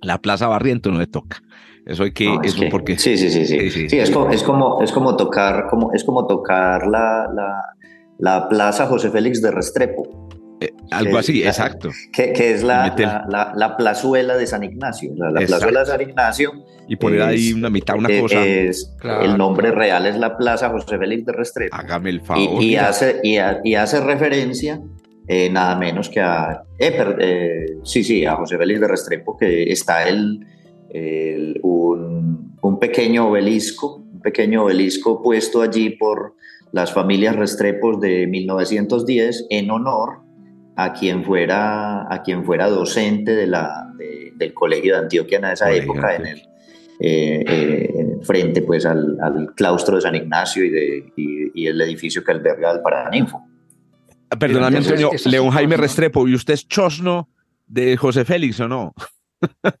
la Plaza Barrientos no le toca. Eso hay que, eso porque... Sí, sí, sí, sí. sí, es, como, es, como, es como tocar, como, es como tocar la, la Plaza José Félix de Restrepo. Eh, algo así, exacto. Que, que es la, la, plazuela de San Ignacio. La, plazuela de San Ignacio. Y poner ahí una mitad, una eh, cosa. Es, El nombre real es la Plaza José Félix de Restrepo. Hágame el favor. Y, hace, y, hace referencia eh, nada menos que a. sí, sí, a José Félix de Restrepo, que está el, un, un pequeño obelisco, un pequeño obelisco puesto allí por las familias Restrepos de 1910 en honor a quien fuera, a quien fuera docente de la, del Colegio de Antioquia en esa época, en el, eh, eh, frente pues, al, claustro de San Ignacio y, de, y, el edificio que alberga el Paraninfo. Ah, perdóname, Antonio, León Jaime Restrepo, ¿y usted es chosno de José Félix o no?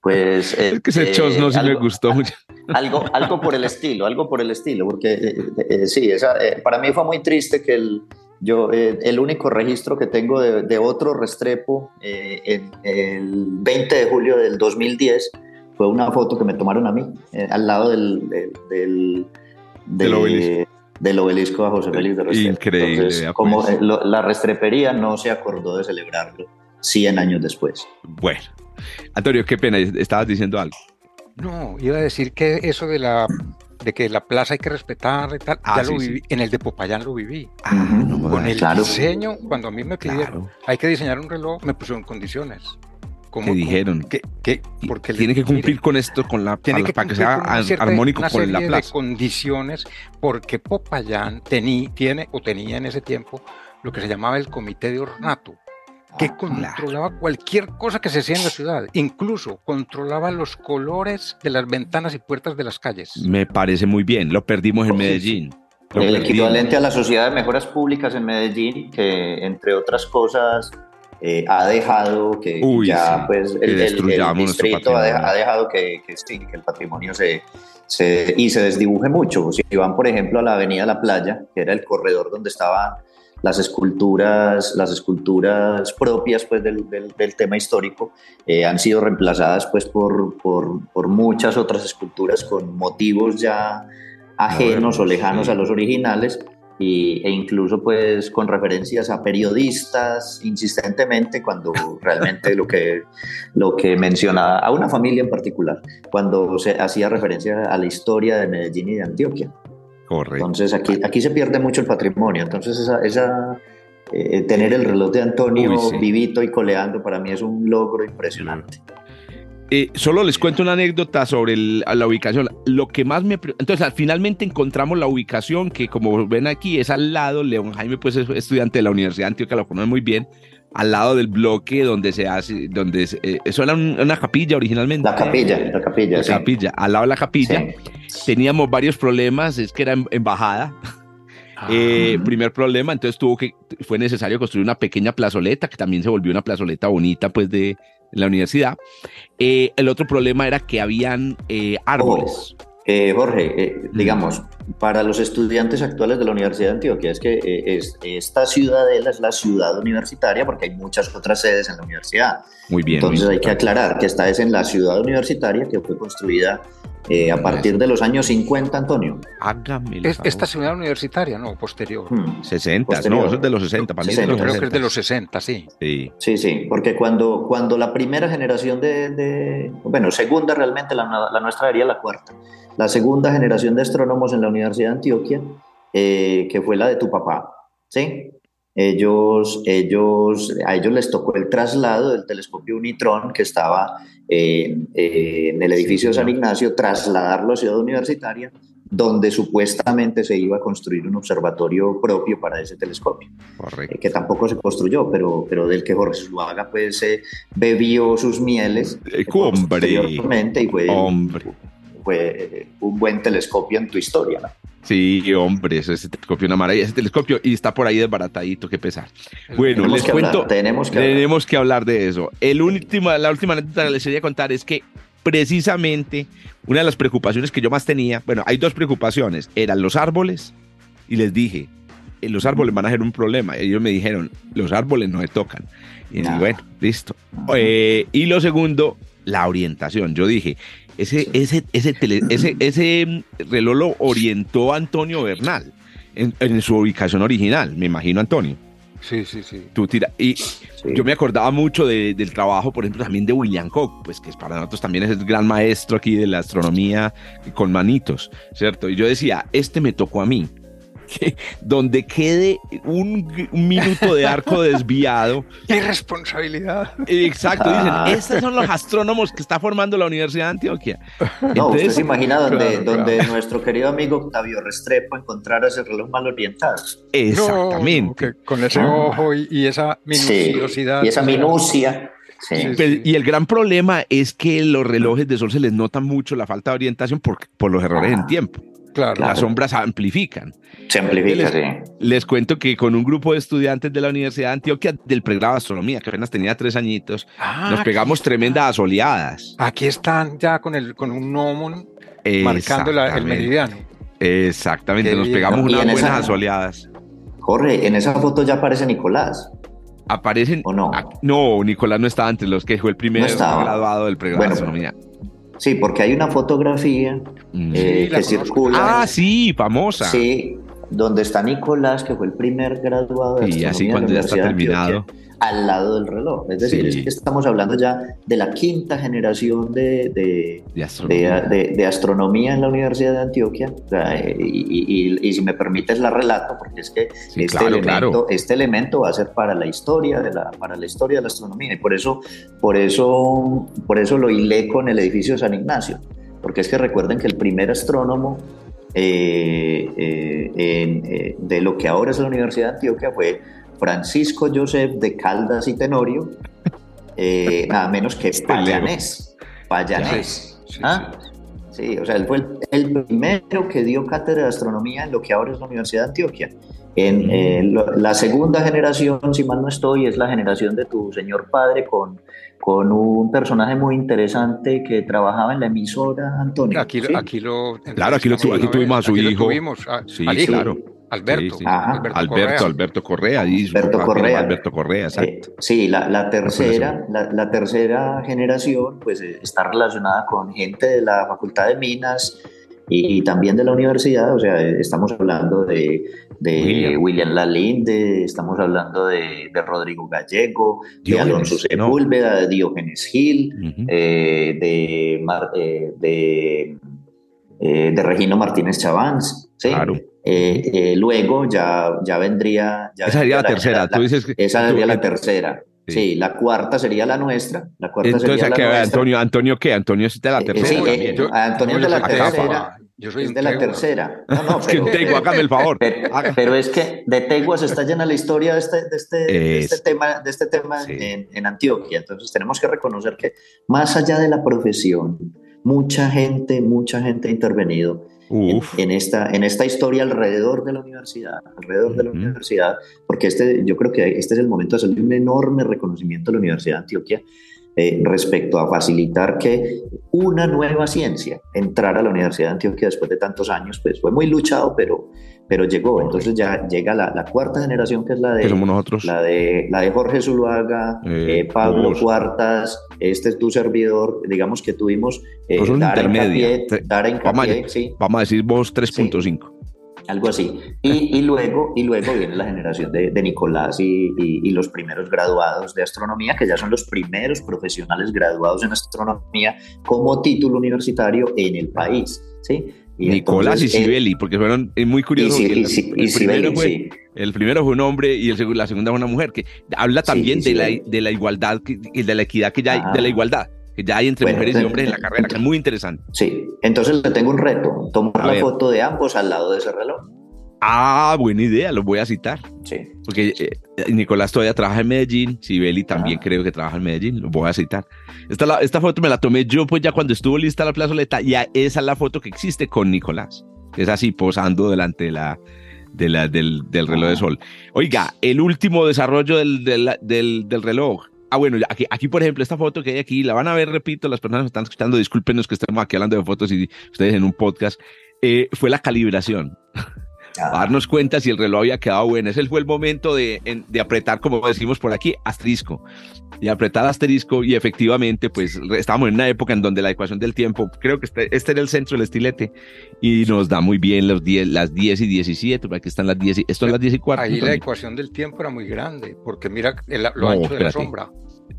Pues. es que ese chosno sí me gustó mucho. Algo, algo por el estilo, algo por el estilo, porque sí, esa, para mí fue muy triste que el, yo, eh, el único registro que tengo de, otro Restrepo eh, en, el 20 de julio del 2010 fue una foto que me tomaron a mí, eh, al lado del, del, del, obelisco. a José Félix de Restrepo. Increíble. Entonces, como la Restrepería no se acordó de celebrarlo 100 años después. Bueno, Antonio, qué pena, estabas diciendo algo. No, iba a decir que eso de la de que la plaza hay que respetar y tal, ah, ya lo viví, en el de Popayán lo viví. Ah, Con el diseño, cuando a mí me pidieron, hay que diseñar un reloj, me pusieron condiciones. Como, dijeron que, que porque tiene que cumplir con esto con la tiene para, que, sea armónico con la plaza de condiciones porque Popayán tiene o tenía en ese tiempo lo que se llamaba el comité de ornato que ah, controlaba cualquier cosa que se hacía en la ciudad, incluso controlaba los colores de las ventanas y puertas de las calles. Me parece muy bien, lo perdimos en Medellín. el equivalente a la Sociedad de Mejoras Públicas en Medellín, que entre otras cosas eh, ha dejado que ya pues el, distrito ha, dejado que, que, sí, que el patrimonio se, se, y se desdibuje mucho. Si van, por ejemplo, a la Avenida La Playa, que era el corredor donde estaban las esculturas, las esculturas propias pues, del, del, tema histórico eh, han sido reemplazadas pues, por, por, por, muchas otras esculturas con motivos ya ajenos o lejanos a los originales y, e incluso pues, con referencias a periodistas insistentemente cuando realmente lo que, lo que mencionaba a una familia en particular, cuando se hacía referencia a la historia de Medellín y de Antioquia. Entonces aquí, aquí se pierde mucho el patrimonio. Entonces esa, esa eh, tener el reloj de Antonio vivito y coleando para mí es un logro impresionante. Eh, solo les cuento una anécdota sobre la ubicación. Lo que más me... Entonces, finalmente encontramos la ubicación que, como ven aquí, es al lado. León Jaime, pues, es estudiante de la Universidad de Antioquia, lo conoce muy bien al lado del bloque donde se hace, donde eh, eso era una capilla originalmente. La capilla, la capilla. La capilla, al lado de la capilla. Teníamos varios problemas, es que era embajada. Ah. Eh, primer problema, entonces tuvo que, fue necesario construir una pequeña plazoleta, que también se volvió una plazoleta bonita, pues, de, la universidad. Eh, el otro problema era que habían árboles. Eh, Jorge, eh, digamos, para los estudiantes actuales de la Universidad de Antioquia, es que eh, esta ciudadela es la ciudad universitaria porque hay muchas otras sedes en la universidad. Muy bien. Entonces hay que aclarar que esta es en la ciudad universitaria que fue construida a partir de los años 50, Antonio. Hágame Esta ciudad universitaria, no, posterior. 60, hmm. no, eso es de los 60, para mí creo que es de los 60, sí. Sí, sí, sí porque cuando, cuando la primera generación de, bueno, segunda realmente, la, la nuestra sería la cuarta la segunda generación de astrónomos en la Universidad de Antioquia, eh, que fue la de tu papá, ¿sí? Ellos, ellos, a ellos les tocó el traslado del telescopio Unitron que estaba en el edificio de San Ignacio, trasladarlo a Ciudad Universitaria, donde supuestamente se iba a construir un observatorio propio para ese telescopio, Correcto. que tampoco se construyó, pero, pero del que Jorge Zuluaga pues bebió sus mieles eh, hombre, y fue, hombre un buen telescopio en tu historia. ¿no? Sí, hombre, ese telescopio una maravilla, ese telescopio y está por ahí desbaratadito, qué pesar. Bueno, les cuento, tenemos, que, tenemos que hablar de eso. El último, la última anécdota que les quería contar es que precisamente una de las preocupaciones que yo más tenía, bueno, hay dos preocupaciones, eran los árboles y les dije, eh, los árboles van a ser un problema. Ellos me dijeron, los árboles no se tocan. Y bueno, listo. Eh, y lo segundo, la orientación. Yo dije, ese, ese, ese, ese, ese reloj lo orientó Antonio Bernal. en, en su ubicación original, me imagino, Antonio. Sí, sí, sí. Tú tira, y yo me acordaba mucho de- del trabajo, por ejemplo, también de William Koch, pues que para nosotros también es el gran maestro aquí de la astronomía con manitos, ¿cierto? Y yo decía, este me tocó a mí. Que donde quede un, un minuto de arco desviado, ¡Qué responsabilidad! exacto, Ah. dicen, estos son los astrónomos que está formando la Universidad de Antioquia. No, usted se imagina donde, claro, donde nuestro querido amigo Octavio Restrepo encontrara ese reloj mal orientado. exactamente. No, que con ese Ah. ojo y, y esa Sí, minuciosidad. y esa minucia. Sí. Sí. Y el gran problema es que los relojes de sol se les nota mucho la falta de orientación por, por los errores en Ah. tiempo. Claro. Claro. Las sombras amplifican. Se amplifica, Les- sí. Les cuento que con un grupo de estudiantes de la Universidad de Antioquia del pregrado de astronomía, que apenas tenía tres añitos, Ah, nos pegamos tremendas asoleadas. está. Aquí están ya con, el, con un gnomon marcando la- el meridiano. Exactamente, Qué nos bien. pegamos unas en buenas esa- asoleadas. Jorge, en esa foto ya aparece Nicolás. Aparecen. ¿O no? Ah, no, Nicolás no estaba entre los que fue el primer No graduado del pregrado Bueno, de astronomía. Sí, porque hay una fotografía Mm. eh, que conozco. circula. ah, sí, famosa. Sí, donde está Nicolás, que fue el primer graduado de Y astronomía así de la cuando ya está terminado. Antioquia, al lado del reloj. Es decir, Sí. es que estamos hablando ya de la quinta generación de, de, De astronomía. de, astronomía en la Universidad de Antioquia. O sea, eh, y, y- y si me permites la relato, porque es que Sí, este, claro, elemento, claro. este elemento va a ser para la historia de la, para la historia de la astronomía. Y por eso, por eso, por eso lo hilé con el edificio de San Ignacio. Porque es que recuerden que el primer astrónomo eh, eh, en, eh, de lo que ahora es la Universidad de Antioquia fue Francisco Josep de Caldas y Tenorio, eh, nada menos que Este Payanés. Payanés. Sí, ¿Ah? Sí, o sea, él fue el, el primero que dio cátedra de astronomía en lo que ahora es la Universidad de Antioquia. En Mm. eh, lo- la segunda generación, si mal no estoy, es la generación de tu señor padre con, con un personaje muy interesante que trabajaba en la emisora, Antonio. Aquí, ¿sí? aquí lo. Claro, aquí lo tu- aquí tuvimos a su aquí lo hijo. tuvimos, a- Sí, al hijo, claro. Alberto. Sí, sí. Ajá. Alberto, Alberto, Correa. Alberto Correa. Alberto Correa. Alberto Correa, exacto. Eh, sí, la, la tercera, la, la tercera generación pues eh, está relacionada con gente de la Facultad de Minas y, y también de la universidad, o sea, eh, estamos hablando de, de William. William. Lalinde, estamos hablando de, de Rodrigo Gallego, de Alonso ¿no? Sepúlveda, de Diógenes Gil, Ujú. eh, de, Mar- eh, de, eh, de Regino Martínez Chavans, ¿sí? Claro. Eh, eh, luego ya, ya vendría... Ya Esa sería la vendría tercera. Tú dices que. esa tú- sería la eh, tercera. Sí. Sí. la cuarta sería la nuestra. La cuarta Entonces, sería ¿a la qué, nuestra. Antonio, ¿Antonio qué? Antonio es de la Eh, tercera sí, eh, yo- Antonio es de la tercera. Tegua, Yo soy Es de la Tegua. tercera. No, no, Es que Tego, hágame el favor. pero, pero es que de Teguas está llena la historia de este, de este, de este Es- tema, de este tema Sí. en, en Antioquia. Entonces tenemos que reconocer que más allá de la profesión, mucha gente, mucha gente ha intervenido en, esta, en esta historia alrededor de la universidad, alrededor de la universidad, porque este, yo creo que este es el momento de hacerle un enorme reconocimiento a la Universidad de Antioquia eh, respecto a facilitar que una nueva ciencia entrara a la Universidad de Antioquia después de tantos años, pues fue muy luchado, pero, pero llegó. Entonces ya llega la, la cuarta generación, que es la de, somos nosotros. la de, la de Jorge Zuluaga, Eh, eh, Pablo vos. Cuartas, este es tu servidor, digamos que tuvimos eh, Pues una dar intermedia. hincapié, dar Vamos hincapié, a- sí, Vamos a decir vos 3.5. algo así. Y, y luego, y luego viene la generación de, de Nicolás y, y- y los primeros graduados de astronomía, que ya son los primeros profesionales graduados en astronomía como título universitario en el país. ¿sí? Y Nicolás entonces, y eh, Sibeli, porque fueron es muy y, curioso. Si- que y el, Si- y el primero Sibeli, fue, sí. el primero fue un hombre y el la segunda fue una mujer, que habla Sí, también de, la, de la igualdad y de la equidad que ya hay, de la igualdad que ya hay entre Bueno, mujeres y hombres en la carrera, que es muy interesante. Sí, entonces le tengo un reto, tomar la foto de ambos al lado de ese reloj. Ah, buena idea, los voy a citar. Sí. Porque eh, Nicolás todavía trabaja en Medellín, Sibeli también Ajá. creo que trabaja en Medellín, lo voy a citar. Esta, la- esta foto me la tomé yo pues ya cuando estuvo lista la plazoleta y a- esa es la foto que existe con Nicolás, es así posando delante de la, de la, del, del reloj de sol. Oiga, el último desarrollo del, del, del, reloj. Ah, bueno, ya aquí, aquí, por ejemplo, esta foto que hay aquí, la van a ver, repito, las personas que están escuchando, discúlpenos que estemos aquí hablando de fotos y ustedes en un podcast, eh, fue la calibración. Darnos cuenta si el reloj había quedado bueno. Ese fue el momento de, de apretar, como decimos por aquí, asterisco. Y apretar asterisco y efectivamente, pues estábamos en una época en donde la ecuación del tiempo, creo que este, este era el centro del estilete y nos da muy bien los 10, las 10 y 17, aquí están las 10 y, esto es las 10 y cuarto. Ahí la ecuación del tiempo era muy grande, porque mira lo ancho de la sombra.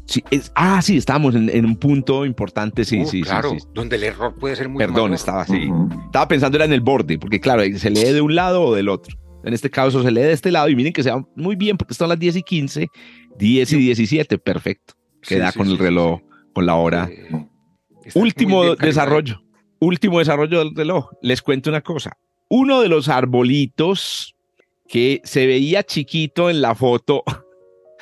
Sí, es, ah, sí, estábamos en, un punto importante, sí, uh, sí, claro, sí, donde el error puede ser muy Perdón, estaba así. Estaba pensando era en el borde, porque claro, se lee de un lado o del otro. En este caso se lee de este lado y miren que se va muy bien porque están las 10 y 15, 10 y 17, perfecto. Queda con el reloj, con la hora. Eh, último desarrollo, último desarrollo del reloj. Les cuento una cosa. Uno de los arbolitos que se veía chiquito en la foto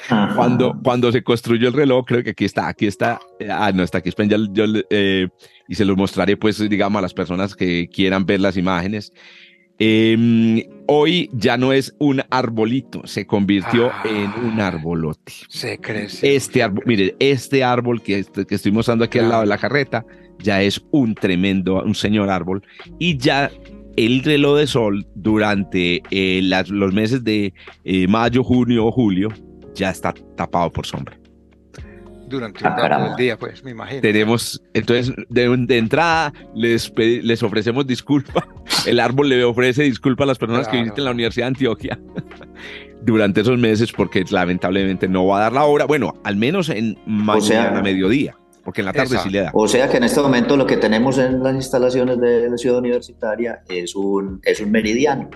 cuando, cuando se construyó el reloj, creo que aquí está, aquí está, ah, no está aquí, yo, eh, y se los mostraré, pues, digamos, a las personas que quieran ver las imágenes. Em, hoy ya no es un arbolito, se convirtió ah. en un arbolote. Se crece. Este árbol, mire, este árbol que, que estoy mostrando aquí al lado de la carreta ya es un tremendo, un señor árbol y ya el reloj de sol durante eh, los meses de eh, mayo, junio o julio ya está tapado por sombra. Durante un ah, del día, pues, me imagino. Tenemos, entonces, de, entrada, les, les ofrecemos disculpas. El árbol le ofrece disculpas a las personas que visiten la Universidad de Antioquia durante esos meses, porque lamentablemente no va a dar la hora. Bueno, al menos en mañana, mediodía porque en la tarde sí le da. O sea que en este momento lo que tenemos en las instalaciones de la ciudad universitaria es un, es un meridiano.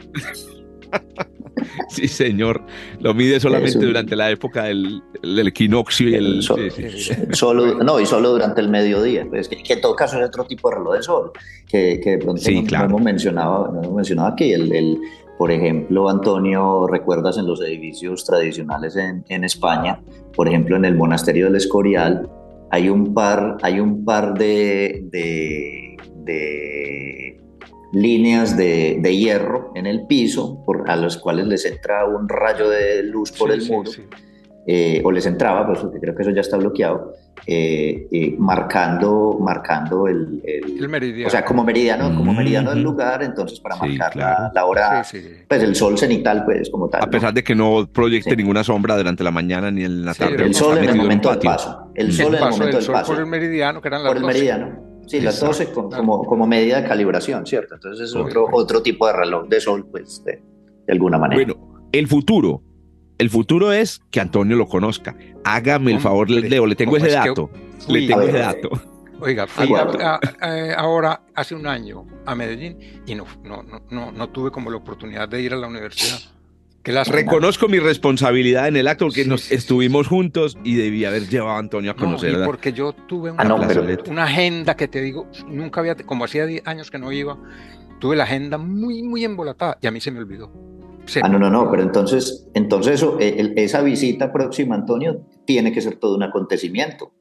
Sí, señor. Lo mide solamente durante la época del, equinoccio y el... solo, no, y solo durante el mediodía. Pues, que, en todo caso es otro tipo de reloj de sol, que, que de pronto no, hemos mencionado, no hemos mencionado aquí. El, por ejemplo, Antonio, ¿recuerdas en los edificios tradicionales en, en España? Por ejemplo, en el monasterio del Escorial hay un par, hay un par de, de, de líneas de, de, hierro en el piso por, a los cuales les entra un rayo de luz por el muro, eh, o les entraba, pues porque creo que eso ya está bloqueado, eh, eh, marcando, marcando el, el, meridiano. O sea, como meridiano, como meridiano del lugar, entonces para marcar la, hora, pues el sol cenital, pues como tal. A pesar de que no proyecte ninguna sombra durante la mañana ni en la tarde. el sol en el momento del paso. El sol en el momento del paso. Por el meridiano, que eran las Por el meridiano. Sí, las 12 como, como medida de calibración, ¿cierto? Entonces es otro, otro tipo de reloj de sol, pues, de, alguna manera. Bueno, el futuro. El futuro es que Antonio lo conozca. Hágame el favor, Leo, le tengo ese dato. le tengo ese dato. Oiga, fui ahora hace un año a Medellín y no, no, no, no tuve como la oportunidad de ir a la universidad. Reconozco mi responsabilidad en el acto porque nos estuvimos juntos y debí haber llevado a Antonio a conocer. No, porque yo tuve una, ah, una, agenda que te digo, nunca había, como hacía años que no iba, tuve la agenda muy, muy embolatada y a mí se me olvidó. ah, no, no, no, pero entonces, entonces eso, e, esa visita próxima, Antonio, tiene que ser todo un acontecimiento.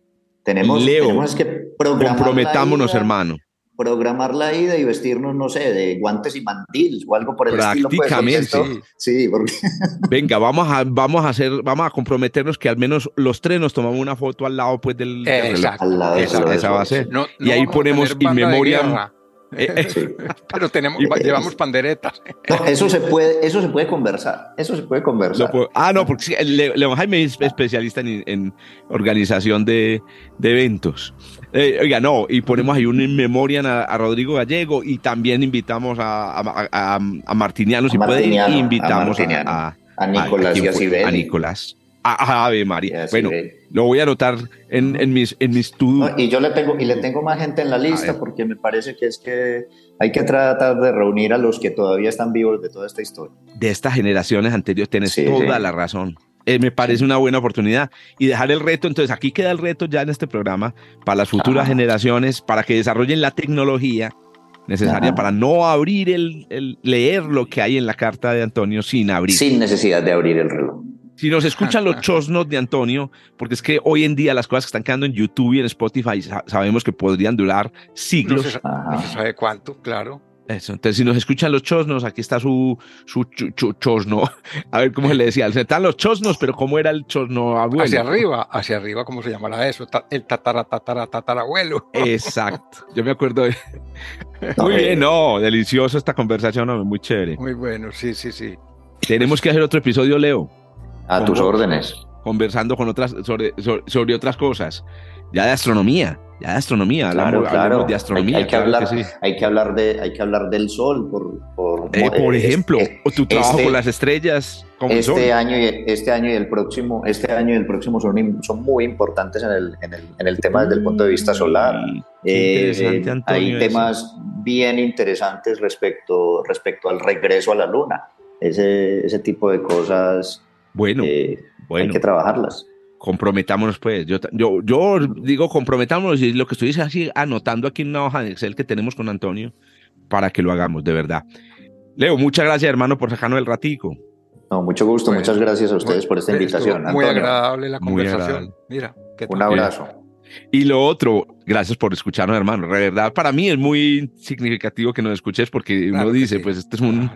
Tenemos, tenemos que programar. Comprometámonos, hermano programar la ida y vestirnos, no sé, de guantes y mantiles o algo por el estilo. Pues, Prácticamente, sí. porque... Venga, vamos a, vamos a hacer, vamos a comprometernos que al menos los tres nos tomamos una foto al lado pues del, Exacto. Al lado esa, va a ser. y ahí ponemos in memoria eh, eh, pero tenemos, llevamos panderetas. eso se puede, eso se puede conversar. Eso se puede conversar. ah, no, porque León Jaime es especialista en, organización de, eventos. Eh, oiga, no, y ponemos ahí un in memoriam a, Rodrigo Gallego y también invitamos a, a, a Martiniano, si puede, invitamos a, Nicolás y a Nicolás. Ave María. Bueno, lo voy a anotar en, en mis, en mis y yo le tengo, y le tengo más gente en la lista porque me parece que es que hay que tratar de reunir a los que todavía están vivos de toda esta historia. De estas generaciones anteriores, tienes toda la razón. Eh, me parece una buena oportunidad y dejar el reto. Entonces, aquí queda el reto ya en este programa para las futuras generaciones, para que desarrollen la tecnología necesaria para no abrir el, el, leer lo que hay en la carta de Antonio sin abrir. Sin necesidad de abrir el reloj. Si nos escuchan los chosnos de Antonio, porque es que hoy en día las cosas que están quedando en YouTube y en Spotify sabemos que podrían durar siglos. No se, sabe cuánto, claro. Eso, entonces si nos escuchan los chosnos, aquí está su, su chosno. A ver cómo se le decía. Están los chosnos, pero ¿cómo era el chosno abuelo? Hacia arriba, hacia arriba, ¿cómo se llamará eso? El tatara, tatara, tatarabuelo. Exacto. Yo me acuerdo de... Muy bien, no, delicioso esta conversación, no, muy chévere. Muy bueno, sí, sí, sí. Tenemos que hacer otro episodio, Leo. A tus órdenes. Conversando con otras, sobre, sobre otras cosas ya de astronomía, ya de astronomía, claro, claro. de astronomía. Hay, que hablar, hay, que hablar, de, hay que hablar del sol, por, por, eh, por ejemplo, o tu trabajo este, con las estrellas. Como este año y este año y el próximo, este año y el próximo son, son muy importantes en el, en el, en el tema desde el punto de vista solar. Eh, hay temas bien interesantes respecto, respecto al regreso a la luna. Ese, ese tipo de cosas. Bueno, eh, bueno. Hay que trabajarlas comprometámonos pues. Yo, yo, yo digo comprometámonos y lo que estoy es así anotando aquí en una hoja de Excel que tenemos con Antonio para que lo hagamos, de verdad. Leo, muchas gracias hermano por sacarnos el ratico. No, mucho gusto, muchas gracias a ustedes por esta invitación. Muy agradable la conversación. Mira, un abrazo. Y lo otro, gracias por escucharnos, hermano. De verdad, para mí es muy significativo que nos escuches porque uno dice, pues este es un,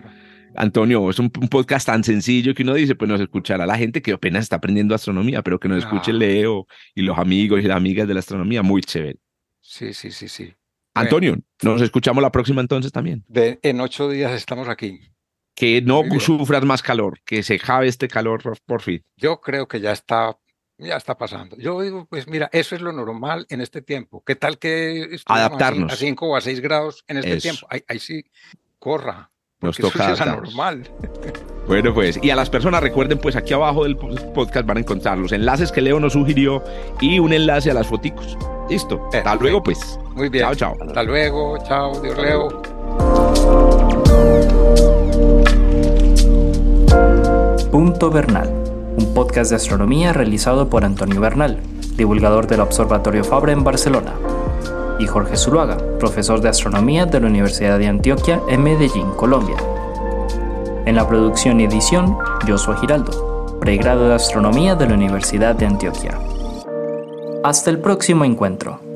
Antonio, es un, podcast tan sencillo que uno dice, pues nos escuchará la gente que apenas está aprendiendo astronomía, pero que nos escuche Leo y los amigos y las amigas de la astronomía, muy chévere. Sí, sí, sí, sí. Antonio, nos escuchamos la próxima entonces también. en ocho días estamos aquí. Que no sufras más calor, que se jabe este calor por fin. Yo creo que ya está ya está pasando. Yo digo, pues mira, eso es lo normal en este tiempo. ¿Qué tal que adaptarnos a 5 o a 6 grados en este tiempo? Ahí, sí, corra. Nos toca. Eso normal. Bueno, pues, y a las personas recuerden, pues aquí abajo del podcast van a encontrar los enlaces que Leo nos sugirió y un enlace a las foticos. Listo. Hasta luego, pues. Muy bien. Chao, chao. Hasta luego. Chao. Dios Leo. Punto Bernal, un podcast de astronomía realizado por Antonio Bernal, divulgador del Observatorio Fabra en Barcelona y Jorge Zuluaga, profesor de astronomía de la Universidad de Antioquia en Medellín, Colombia. En la producción y edición, Joshua Giraldo, pregrado de astronomía de la Universidad de Antioquia. Hasta el próximo encuentro.